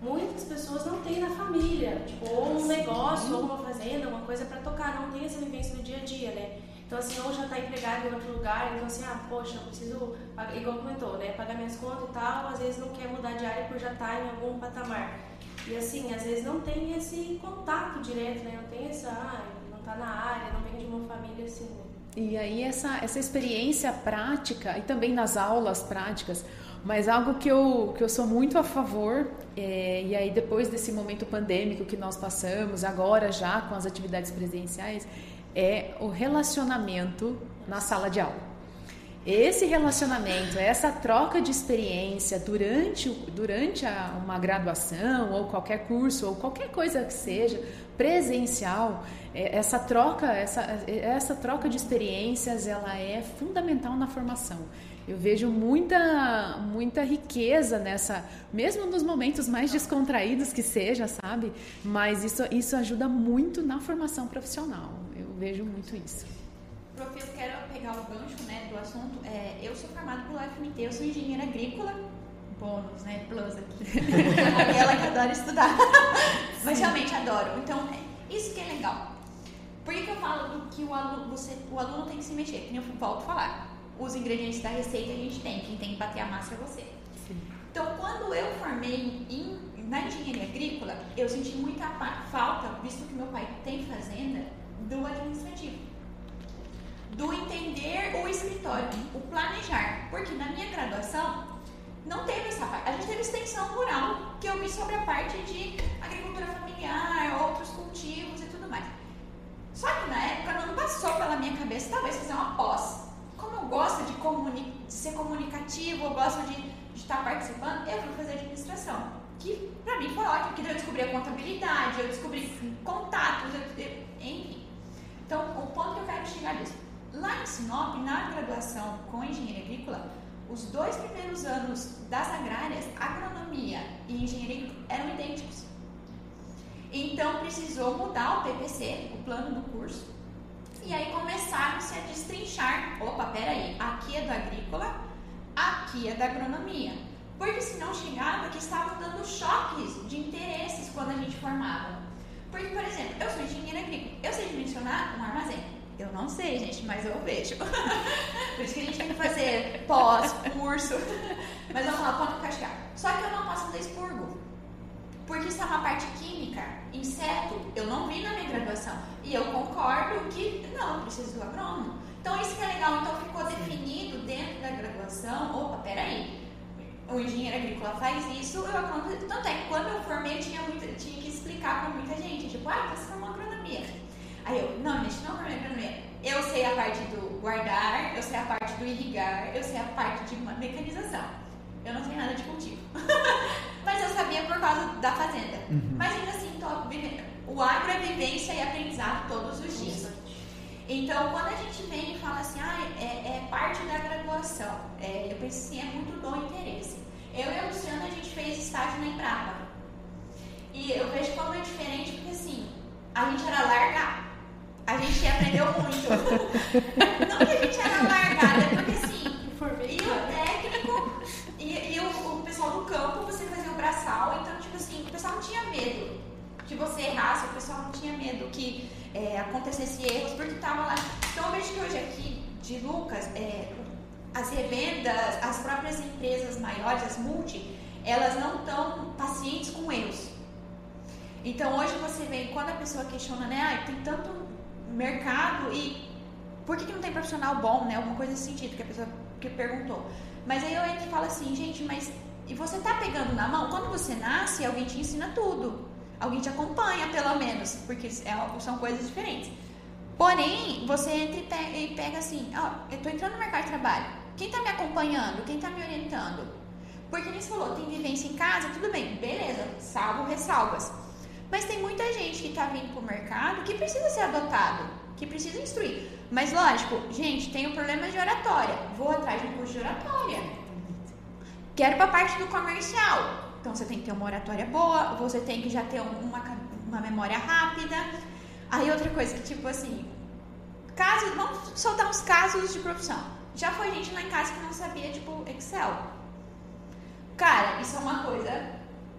muitas pessoas não têm na família, tipo, ou um negócio, ou uma fazenda, uma coisa para tocar, não tem essa vivência do dia a dia, né? Então, assim, ou já está empregado em outro lugar, então, assim, ah, poxa, eu preciso, igual comentou, né, pagar minhas contas e tal, às vezes não quer mudar de área por já estar tá em algum patamar. E, assim, às vezes não tem esse contato direto, né, não tem essa, ah, está na área, não vem de uma família assim? E aí essa, essa experiência prática e também nas aulas práticas, mas algo que eu, que eu sou muito a favor, é, e aí depois desse momento pandêmico que nós passamos, agora já com as atividades presenciais, é o relacionamento na sala de aula. Esse relacionamento, essa troca de experiência durante, durante a, uma graduação ou qualquer curso ou qualquer coisa que seja presencial, é, essa troca, essa, essa troca de experiências, ela é fundamental na formação. Eu vejo muita, muita riqueza nessa, mesmo nos momentos mais descontraídos que seja, sabe? Mas isso, isso ajuda muito na formação profissional. Eu vejo muito isso. Prof, eu quero pegar o gancho né, do assunto. É, eu sou formada pelo FMT, eu sou engenheira agrícola. Bônus, né? Plus aqui. Aquela que adora estudar. Mas realmente adoro. Então, é, isso que é legal. Por que, que eu falo que o aluno, você, o aluno tem que se mexer? Que eu volto a falar os ingredientes da receita a gente tem, quem tem que bater a massa é você. Sim. Então, quando eu formei em, na engenharia agrícola, eu senti muita falta, visto que meu pai tem fazenda, do administrativo. Do entender o escritório, o planejar. Porque na minha graduação, não teve essa parte. A gente teve extensão rural, que eu vi sobre a parte de agricultura familiar, outros cultivos e tudo mais. Só que na época não passou pela minha cabeça, talvez fazer uma pós como eu gosto de, comuni ser comunicativo, eu gosto de, de, estar participando, eu fui fazer administração. Que pra mim foi ótimo, porque eu descobri a contabilidade, eu descobri contatos, eu, eu, enfim. Então, o ponto que eu quero chegar nisso. Lá em Sinop, na graduação com engenharia agrícola, os dois primeiros anos das agrárias, agronomia e engenharia eram idênticos. Então precisou mudar o PPC, o plano do curso, e aí começaram-se a destrinchar. Opa, peraí, aqui é do agrícola, aqui é da agronomia. Porque senão chegava que estavam dando choques de interesses quando a gente formava. Porque, por exemplo, eu sou engenheira agrícola, eu sei dimensionar um armazém. Eu não sei, gente, mas eu vejo. Por isso que a gente tem que fazer pós, curso. Mas eu vou falar, pode encaixar. Só que eu não posso fazer expurgo. Porque isso é uma parte química, inseto, eu não vi na minha graduação. E eu concordo que não, preciso do agrônomo. Então isso que é legal, então ficou definido dentro da graduação, opa, peraí, o engenheiro agrícola faz isso, o agrônomo. Tanto é que quando eu formei, eu tinha, tinha que explicar para muita gente, tipo, ah, você formou agronomia. Aí eu, não, gente, não formei agronomia. Eu sei a parte do guardar, eu sei a parte do irrigar, eu sei a parte de mecanização. Eu não sei nada de cultivo. Mas eu sabia por causa da fazenda. Uhum. Mas ainda assim, tô vivendo. O agro é vivência e aprendizado todos os dias. Então, quando a gente vem e fala assim, ah, é, é parte da graduação, é, eu penso assim, é muito do interesse. Eu e a Luciana, a gente fez estágio na Embrapa. E eu vejo como é diferente, porque assim, a gente era larga, a gente aprendeu muito. Não que a gente era largada, é porque assim, e o técnico e, e o, o pessoal do campo, você fazia o braçal, então, tipo assim, o pessoal não tinha medo que você errasse, o pessoal não tinha medo que é, acontecesse erros, porque estava lá. Então, eu vejo que hoje aqui, de Lucas, é, as revendas, as próprias empresas maiores, as multi, elas não estão pacientes com erros. Então, hoje você vê, quando a pessoa questiona, né, ah, tem tanto mercado e por que, que não tem profissional bom, né? Alguma coisa nesse sentido que a pessoa que perguntou. Mas aí eu entro e falo assim, gente, mas e você tá pegando na mão? Quando você nasce, alguém te ensina tudo. Alguém te acompanha, pelo menos, porque é, são coisas diferentes. Porém, você entra e pega, assim, ó, eu tô entrando no mercado de trabalho. Quem tá me acompanhando? Quem tá me orientando? Porque nem falou, tem vivência em casa, tudo bem, beleza, salvo ressalvas. Mas tem muita gente que tá vindo pro mercado que precisa ser adotado, que precisa instruir. Mas lógico, gente, tenho problemas de oratória. Vou atrás de um curso de oratória. Quero para a parte do comercial. Então você tem que ter uma oratória boa, você tem que já ter uma, uma memória rápida. Aí outra coisa que tipo assim, casos, vamos soltar uns casos de profissão. Já foi gente lá em casa que não sabia, tipo, Excel. Cara, isso é uma coisa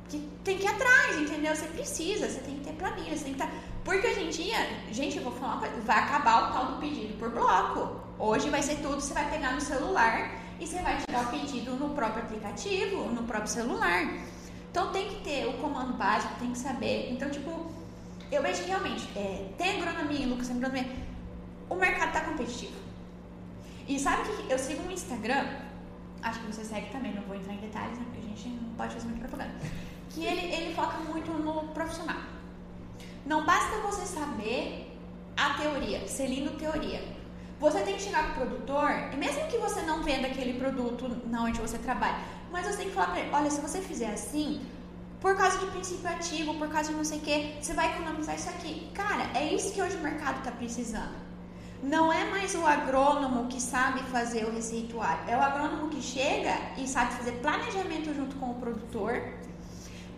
que tem que ir atrás, entendeu? Você precisa, você tem que ter planilha, você tem que estar. Tá... Porque hoje em dia, gente, eu vou falar uma coisa, vai acabar o tal do pedido por bloco. Hoje vai ser tudo, você vai pegar no celular e você vai tirar o pedido no próprio aplicativo, no próprio celular. Então tem que ter o comando básico, tem que saber. Então, tipo, eu vejo que realmente é, tem agronomia, Lucas, agronomia. O mercado tá competitivo. E sabe que eu sigo um Instagram, acho que você segue também, não vou entrar em detalhes, né? Porque a gente não pode fazer muita propaganda. Que ele, ele foca muito no profissional. Não basta você saber a teoria, ser lindo teoria. Você tem que chegar pro produtor, e mesmo que você não venda aquele produto na onde você trabalha, mas você tem que falar pra ele, olha, se você fizer assim, por causa de princípio ativo, por causa de não sei o que, você vai economizar isso aqui. Cara, é isso que hoje o mercado está precisando. Não é mais o agrônomo que sabe fazer o receituário, é o agrônomo que chega e sabe fazer planejamento junto com o produtor,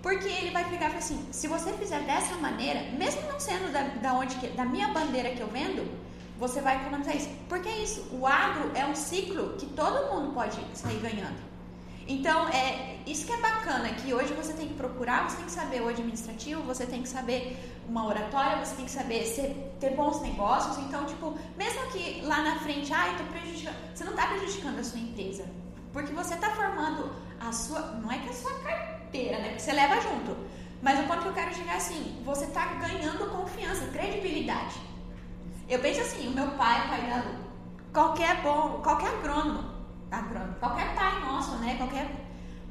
porque ele vai pegar assim: se você fizer dessa maneira, mesmo não sendo da, da, onde que, da minha bandeira que eu vendo, você vai economizar isso. Porque é isso, o agro é um ciclo que todo mundo pode sair ganhando. Então, é isso que é bacana, que hoje você tem que procurar, você tem que saber o administrativo, você tem que saber uma oratória, você tem que saber ser, ter bons negócios. Então, tipo, mesmo que lá na frente, eu tô prejudicando, você não está prejudicando a sua empresa, porque você está formando a sua, não é que a sua carteira, né, porque você leva junto, mas o ponto que eu quero chegar é assim, você está ganhando confiança, credibilidade. Eu penso assim, o meu pai, o pai da Lu, qualquer bom, qualquer agrônomo, agrônomo, qualquer pai nosso, né? Qualquer.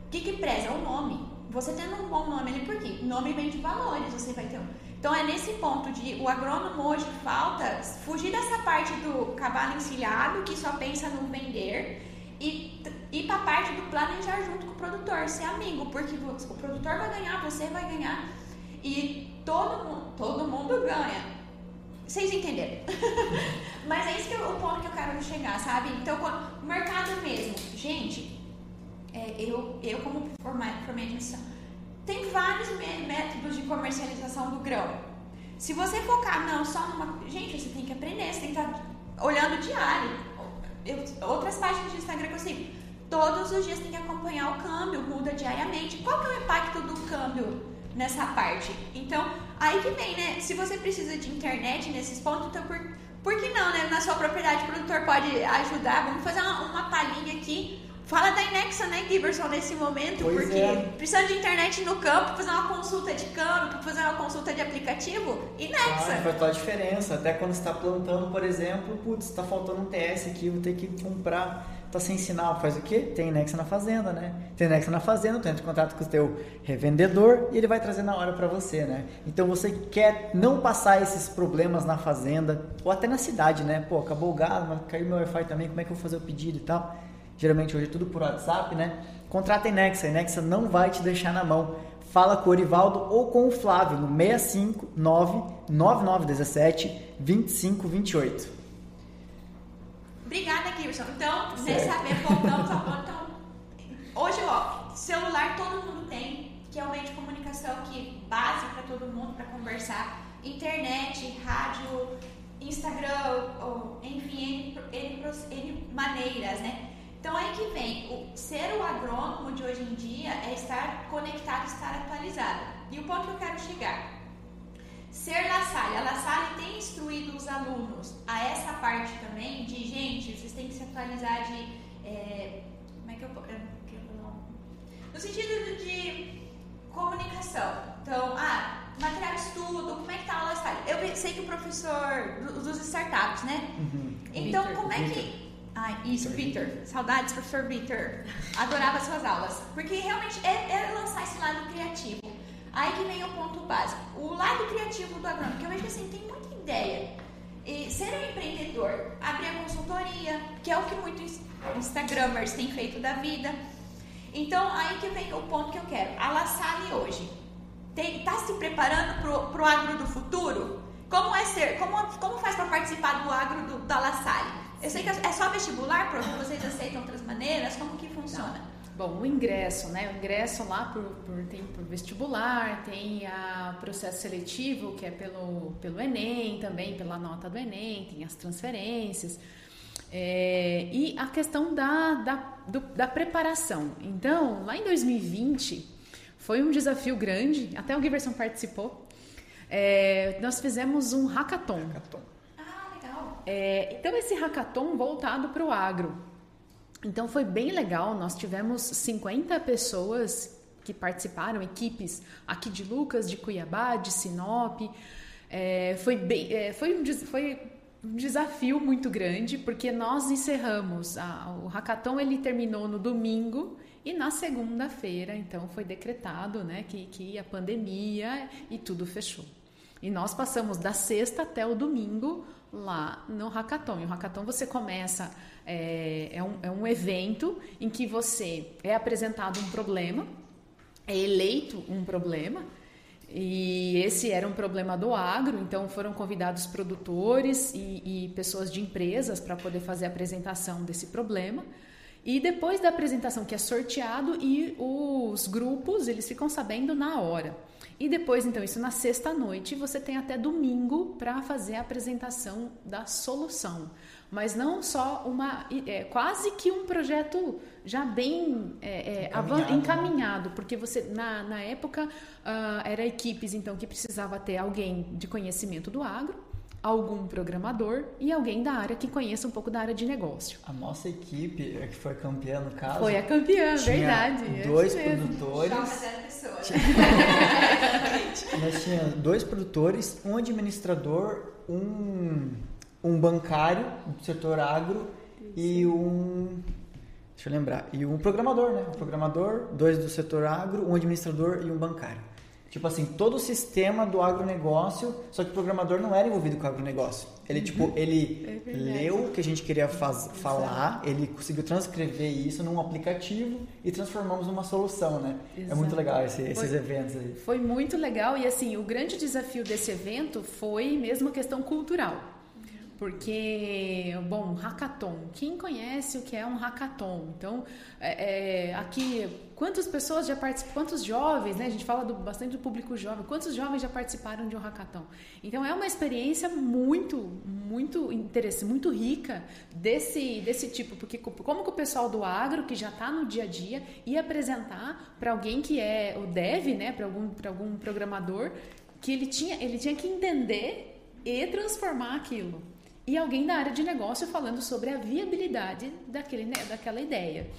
O que, que preza? É o nome. Você tendo um bom nome ali, por quê? Nome vem de valores, você vai ter um. Então é nesse ponto de o agrônomo hoje falta fugir dessa parte do cavalo encilhado que só pensa no vender e ir para a parte do planejar junto com o produtor, ser amigo, porque o produtor vai ganhar, você vai ganhar e todo mundo, todo mundo ganha. Vocês entenderam? Mas é isso que eu, o ponto que eu quero chegar, sabe? Então, o mercado mesmo. Gente, é, eu, eu como admissão, tem vários métodos de comercialização do grão. Se você focar não só numa. Gente, você tem que aprender, você tem que estar olhando diário. Eu, outras páginas de Instagram que eu sigo. Todos os dias tem que acompanhar o câmbio, muda diariamente. Qual que é o impacto do câmbio nessa parte? Então, Aí que vem, né? Se você precisa de internet nesses pontos, então por, por que não, né? Na sua propriedade, o produtor pode ajudar. Vamos fazer uma, uma palhinha aqui. Fala da Inexa, né, Giberson, nesse momento, pois porque é. precisando de internet no campo, fazer uma consulta de câmbio, fazer uma consulta de aplicativo, Inexa. Ah, faz toda a diferença. Até quando está plantando, por exemplo, putz, está faltando um TS aqui, vou ter que comprar tá sem sinal, faz o quê? Tem Nexa na fazenda, né? Tem Nexa na fazenda, tu entra em contato com o teu revendedor e ele vai trazer na hora para você, né? Então você quer não passar esses problemas na fazenda ou até na cidade, né? Pô, acabou o gado, mas caiu meu Wi-Fi também, como é que eu vou fazer o pedido e tal? Geralmente hoje é tudo por WhatsApp, né? Contrata a Nexa, a Nexa não vai te deixar na mão. Fala com o Orivaldo ou com o Flávio no 659 9917 2528. Obrigada, Kirsten. Então, você saber, voltamos ao ponto. Então, hoje, ó, celular todo mundo tem, que é um meio de comunicação que base para todo mundo para conversar. Internet, rádio, Instagram, ou, enfim, N, N, N maneiras, né? Então aí que vem, o, ser o agrônomo de hoje em dia é estar conectado, estar atualizado. E o ponto que eu quero chegar, Ser La Salle. A La Salle tem instruído os alunos a essa parte também de, gente, vocês têm que se atualizar de... É, como é que eu... No sentido de comunicação. Então, ah, material de estudo, como é que tá a La Salle? Eu sei que o professor dos startups, né? Uhum. Então, Victor, como é que... Ah, isso, Peter. Saudades, professor Peter. Adorava suas aulas. Porque realmente é, é lançar esse lado criativo. Aí que vem o ponto básico. O lado criativo do agrônomo, que eu vejo assim, tem muita ideia. E ser um empreendedor, abrir a consultoria, que é o que muitos Instagramers têm feito da vida. Então, aí que vem o ponto que eu quero. A La Salle hoje está se preparando para o agro do futuro? Como é ser? Como, como faz para participar do agro do, da La Salle? Eu sei que é só vestibular, vocês aceitam outras maneiras? Como que funciona? Bom, o ingresso, né? O ingresso lá por, por, tem por vestibular, tem o processo seletivo, que é pelo, pelo Enem também, pela nota do Enem, tem as transferências. É, e a questão da, da, do, da preparação. Então, lá em 2020, foi um desafio grande, até o Giverson participou. É, nós fizemos um hackathon. Hackathon. Ah, legal. É, então, esse hackathon voltado para o agro. Então, foi bem legal. Nós tivemos 50 pessoas que participaram, equipes aqui de Lucas, de Cuiabá, de Sinop. É, foi, bem, é, foi, um, foi um desafio muito grande, porque nós encerramos, a, o hackathon ele terminou no domingo e na segunda-feira, então, foi decretado né, que, que a pandemia e tudo fechou. E nós passamos da sexta até o domingo lá no hackathon. E o hackathon você começa, é, é, um, é um evento em que você é apresentado um problema, é eleito um problema, e esse era um problema do agro, então foram convidados produtores e, e pessoas de empresas para poder fazer a apresentação desse problema. E depois da apresentação que é sorteado e os grupos, eles ficam sabendo na hora. E depois, então, isso na sexta noite, você tem até domingo para fazer a apresentação da solução. Mas não só uma. É, quase que um projeto já bem é, é, encaminhado. encaminhado. porque você, na, na época, uh, era equipes então que precisava ter alguém de conhecimento do agro, algum programador e alguém da área que conheça um pouco da área de negócio. A nossa equipe, é que foi campeã no caso. Foi a campeã, verdade. É dois produtores. Nós tínhamos dois produtores, um administrador, um, um bancário do setor agro e um. Deixa eu lembrar. E um programador, né? Um programador, dois do setor agro, um administrador e um bancário. Tipo assim, todo o sistema do agronegócio, só que o programador não era envolvido com o agronegócio. Ele, uhum. tipo, ele é leu o que a gente queria faz, falar, ele conseguiu transcrever isso num aplicativo e transformamos numa solução, né? Exato. É muito legal esse, esses foi, eventos aí. Foi muito legal e, assim, o grande desafio desse evento foi mesmo a questão cultural. Porque, bom, hackathon. Quem conhece o que é um hackathon? Então, é, é, aqui, quantas pessoas já participam, quantos jovens, né? A gente fala do, bastante do público jovem, quantos jovens já participaram de um hackathon? Então, é uma experiência muito, muito interessante, muito rica desse, desse tipo, porque como que o pessoal do agro, que já está no dia a dia, ia apresentar para alguém que é o dev, né? Para algum, algum programador, que ele tinha, ele tinha que entender e transformar aquilo e alguém da área de negócio falando sobre a viabilidade daquele, né, daquela ideia.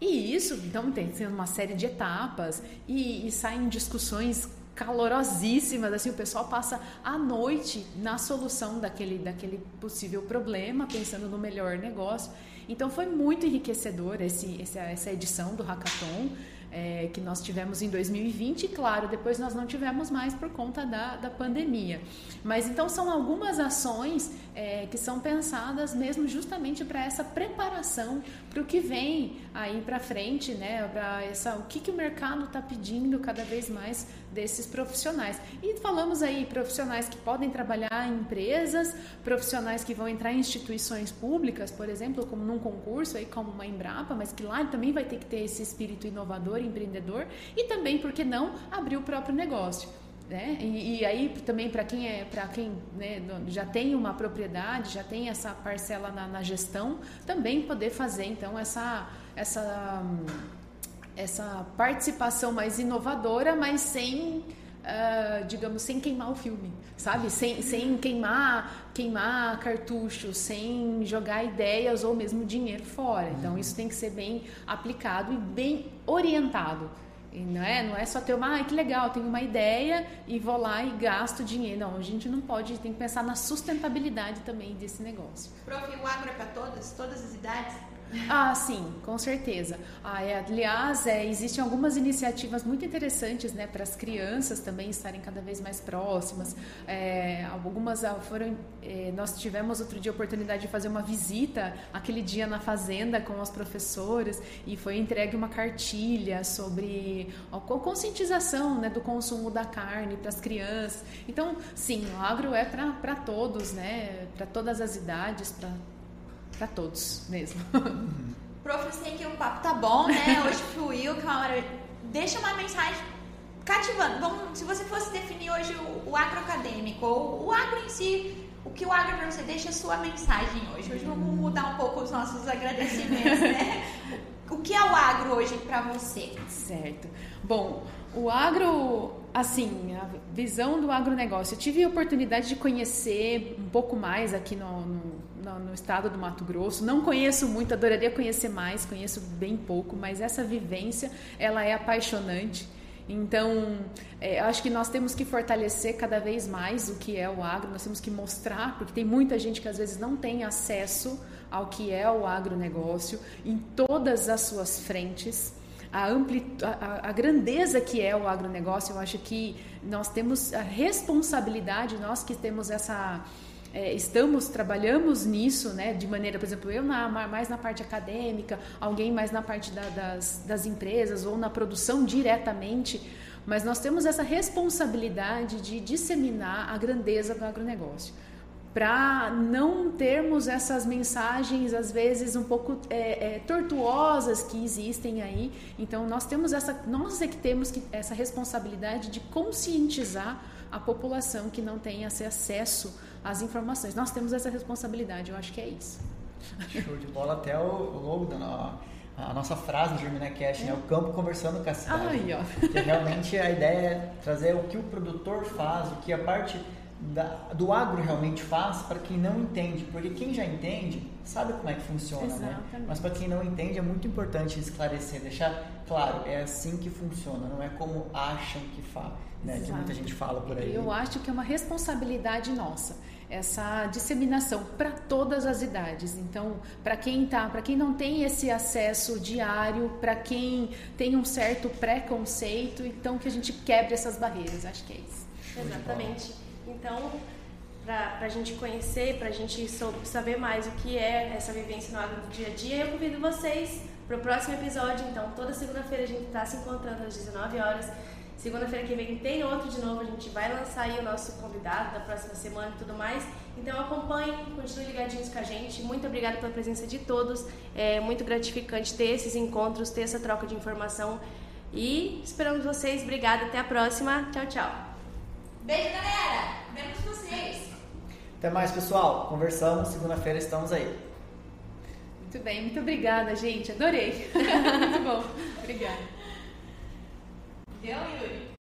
E isso, então, tem uma série de etapas e, e saem discussões calorosíssimas, assim, o pessoal passa a noite na solução daquele, daquele possível problema, pensando no melhor negócio. Então foi muito enriquecedor esse, essa edição do Hackathon é, que nós tivemos em 2020, e claro, depois nós não tivemos mais por conta da, da pandemia. Mas então são algumas ações é, que são pensadas mesmo justamente para essa preparação para o que vem aí para frente, né? Para essa o que, que o mercado está pedindo cada vez mais desses profissionais. E falamos aí profissionais que podem trabalhar em empresas, profissionais que vão entrar em instituições públicas, por exemplo, como num concurso aí como uma Embrapa, mas que lá também vai ter que ter esse espírito inovador, empreendedor e também, por que não, abrir o próprio negócio. Né? E, e, aí também para quem é para quem né, já tem uma propriedade já tem essa parcela na, na, gestão também poder fazer então essa essa essa participação mais inovadora mas sem uh, digamos sem queimar o filme sabe sem, sem queimar queimar cartuchos sem jogar ideias ou mesmo dinheiro fora então isso tem que ser bem aplicado e bem orientado e não é, não é só ter uma, ah, que legal, tenho uma ideia e vou lá e gasto dinheiro. Não, a gente não pode, tem que pensar na sustentabilidade também desse negócio. Prof, o agro é para todas, todas as idades? Ah, sim, com certeza. Ah, é, aliás, é, existem algumas iniciativas muito interessantes né, para as crianças também estarem cada vez mais próximas. É, algumas ah, foram. É, nós tivemos outro dia a oportunidade de fazer uma visita aquele dia na fazenda com as professoras e foi entregue uma cartilha sobre a conscientização né, do consumo da carne para as crianças. Então, sim, o agro é para todos, né, para todas as idades, para para todos mesmo. Prof, sei que o papo tá bom, né? Hoje fluiu, que é uma hora... Deixa uma mensagem cativando. Vamos, se você fosse definir hoje o, o agro acadêmico, ou o agro em si, o que o agro para você deixa a sua mensagem hoje. Hoje vamos mudar um pouco os nossos agradecimentos, né? O que é o agro hoje para você? Certo. Bom, o agro, assim, a visão do agronegócio. Eu tive a oportunidade de conhecer um pouco mais aqui no, no, no, no estado do Mato Grosso. Não conheço muito, adoraria conhecer mais, conheço bem pouco, mas essa vivência, ela é apaixonante. Então, é, acho que nós temos que fortalecer cada vez mais o que é o agro, nós temos que mostrar, porque tem muita gente que às vezes não tem acesso ao que é o agronegócio em todas as suas frentes. A, a, a, grandeza que é o agronegócio, eu acho que nós temos a responsabilidade, nós que temos essa é, estamos, trabalhamos nisso, né, de maneira, por exemplo, eu na, mais na parte acadêmica, alguém mais na parte da, das, das empresas ou na produção diretamente, mas nós temos essa responsabilidade de disseminar a grandeza do agronegócio para não termos essas mensagens às vezes um pouco é, é, tortuosas que existem aí. Então nós temos essa, nós é que temos que, essa responsabilidade de conscientizar a população que não tem esse acesso às informações. Nós temos essa responsabilidade, eu acho que é isso. Show de bola, até o, logo da a nossa frase do Germinacast, é. né? O campo conversando com a cidade. Ai, ó. Que realmente a ideia é trazer o que o produtor faz, o que a parte da, do agro realmente faz para quem não entende, porque quem já entende sabe como é que funciona, né? Exatamente. né? Mas para quem não entende é muito importante esclarecer, deixar claro, é assim que funciona, não é como acham que faz, né? Que muita gente fala por aí. Eu acho que é uma responsabilidade nossa essa disseminação para todas as idades. Então, para quem tá, para quem não tem esse acesso diário, para quem tem um certo preconceito, então que a gente quebre essas barreiras. Acho que é isso. Exatamente. Então, para a gente conhecer, para a gente saber mais o que é essa vivência no agro do dia a dia, eu convido vocês para o próximo episódio. Então, toda segunda-feira a gente está se encontrando às 19 horas. Segunda-feira que vem tem outro de novo, a gente vai lançar aí o nosso convidado da próxima semana e tudo mais. Então acompanhem, continuem ligadinhos com a gente. Muito obrigada pela presença de todos. É muito gratificante ter esses encontros, ter essa troca de informação. E esperamos vocês. Obrigada, até a próxima. Tchau, tchau. Beijo, galera! Vemos vocês! Até mais, pessoal. Conversamos. Segunda-feira estamos aí. Muito bem, muito obrigada, gente. Adorei. muito bom. Obrigada. Deu, Yuri?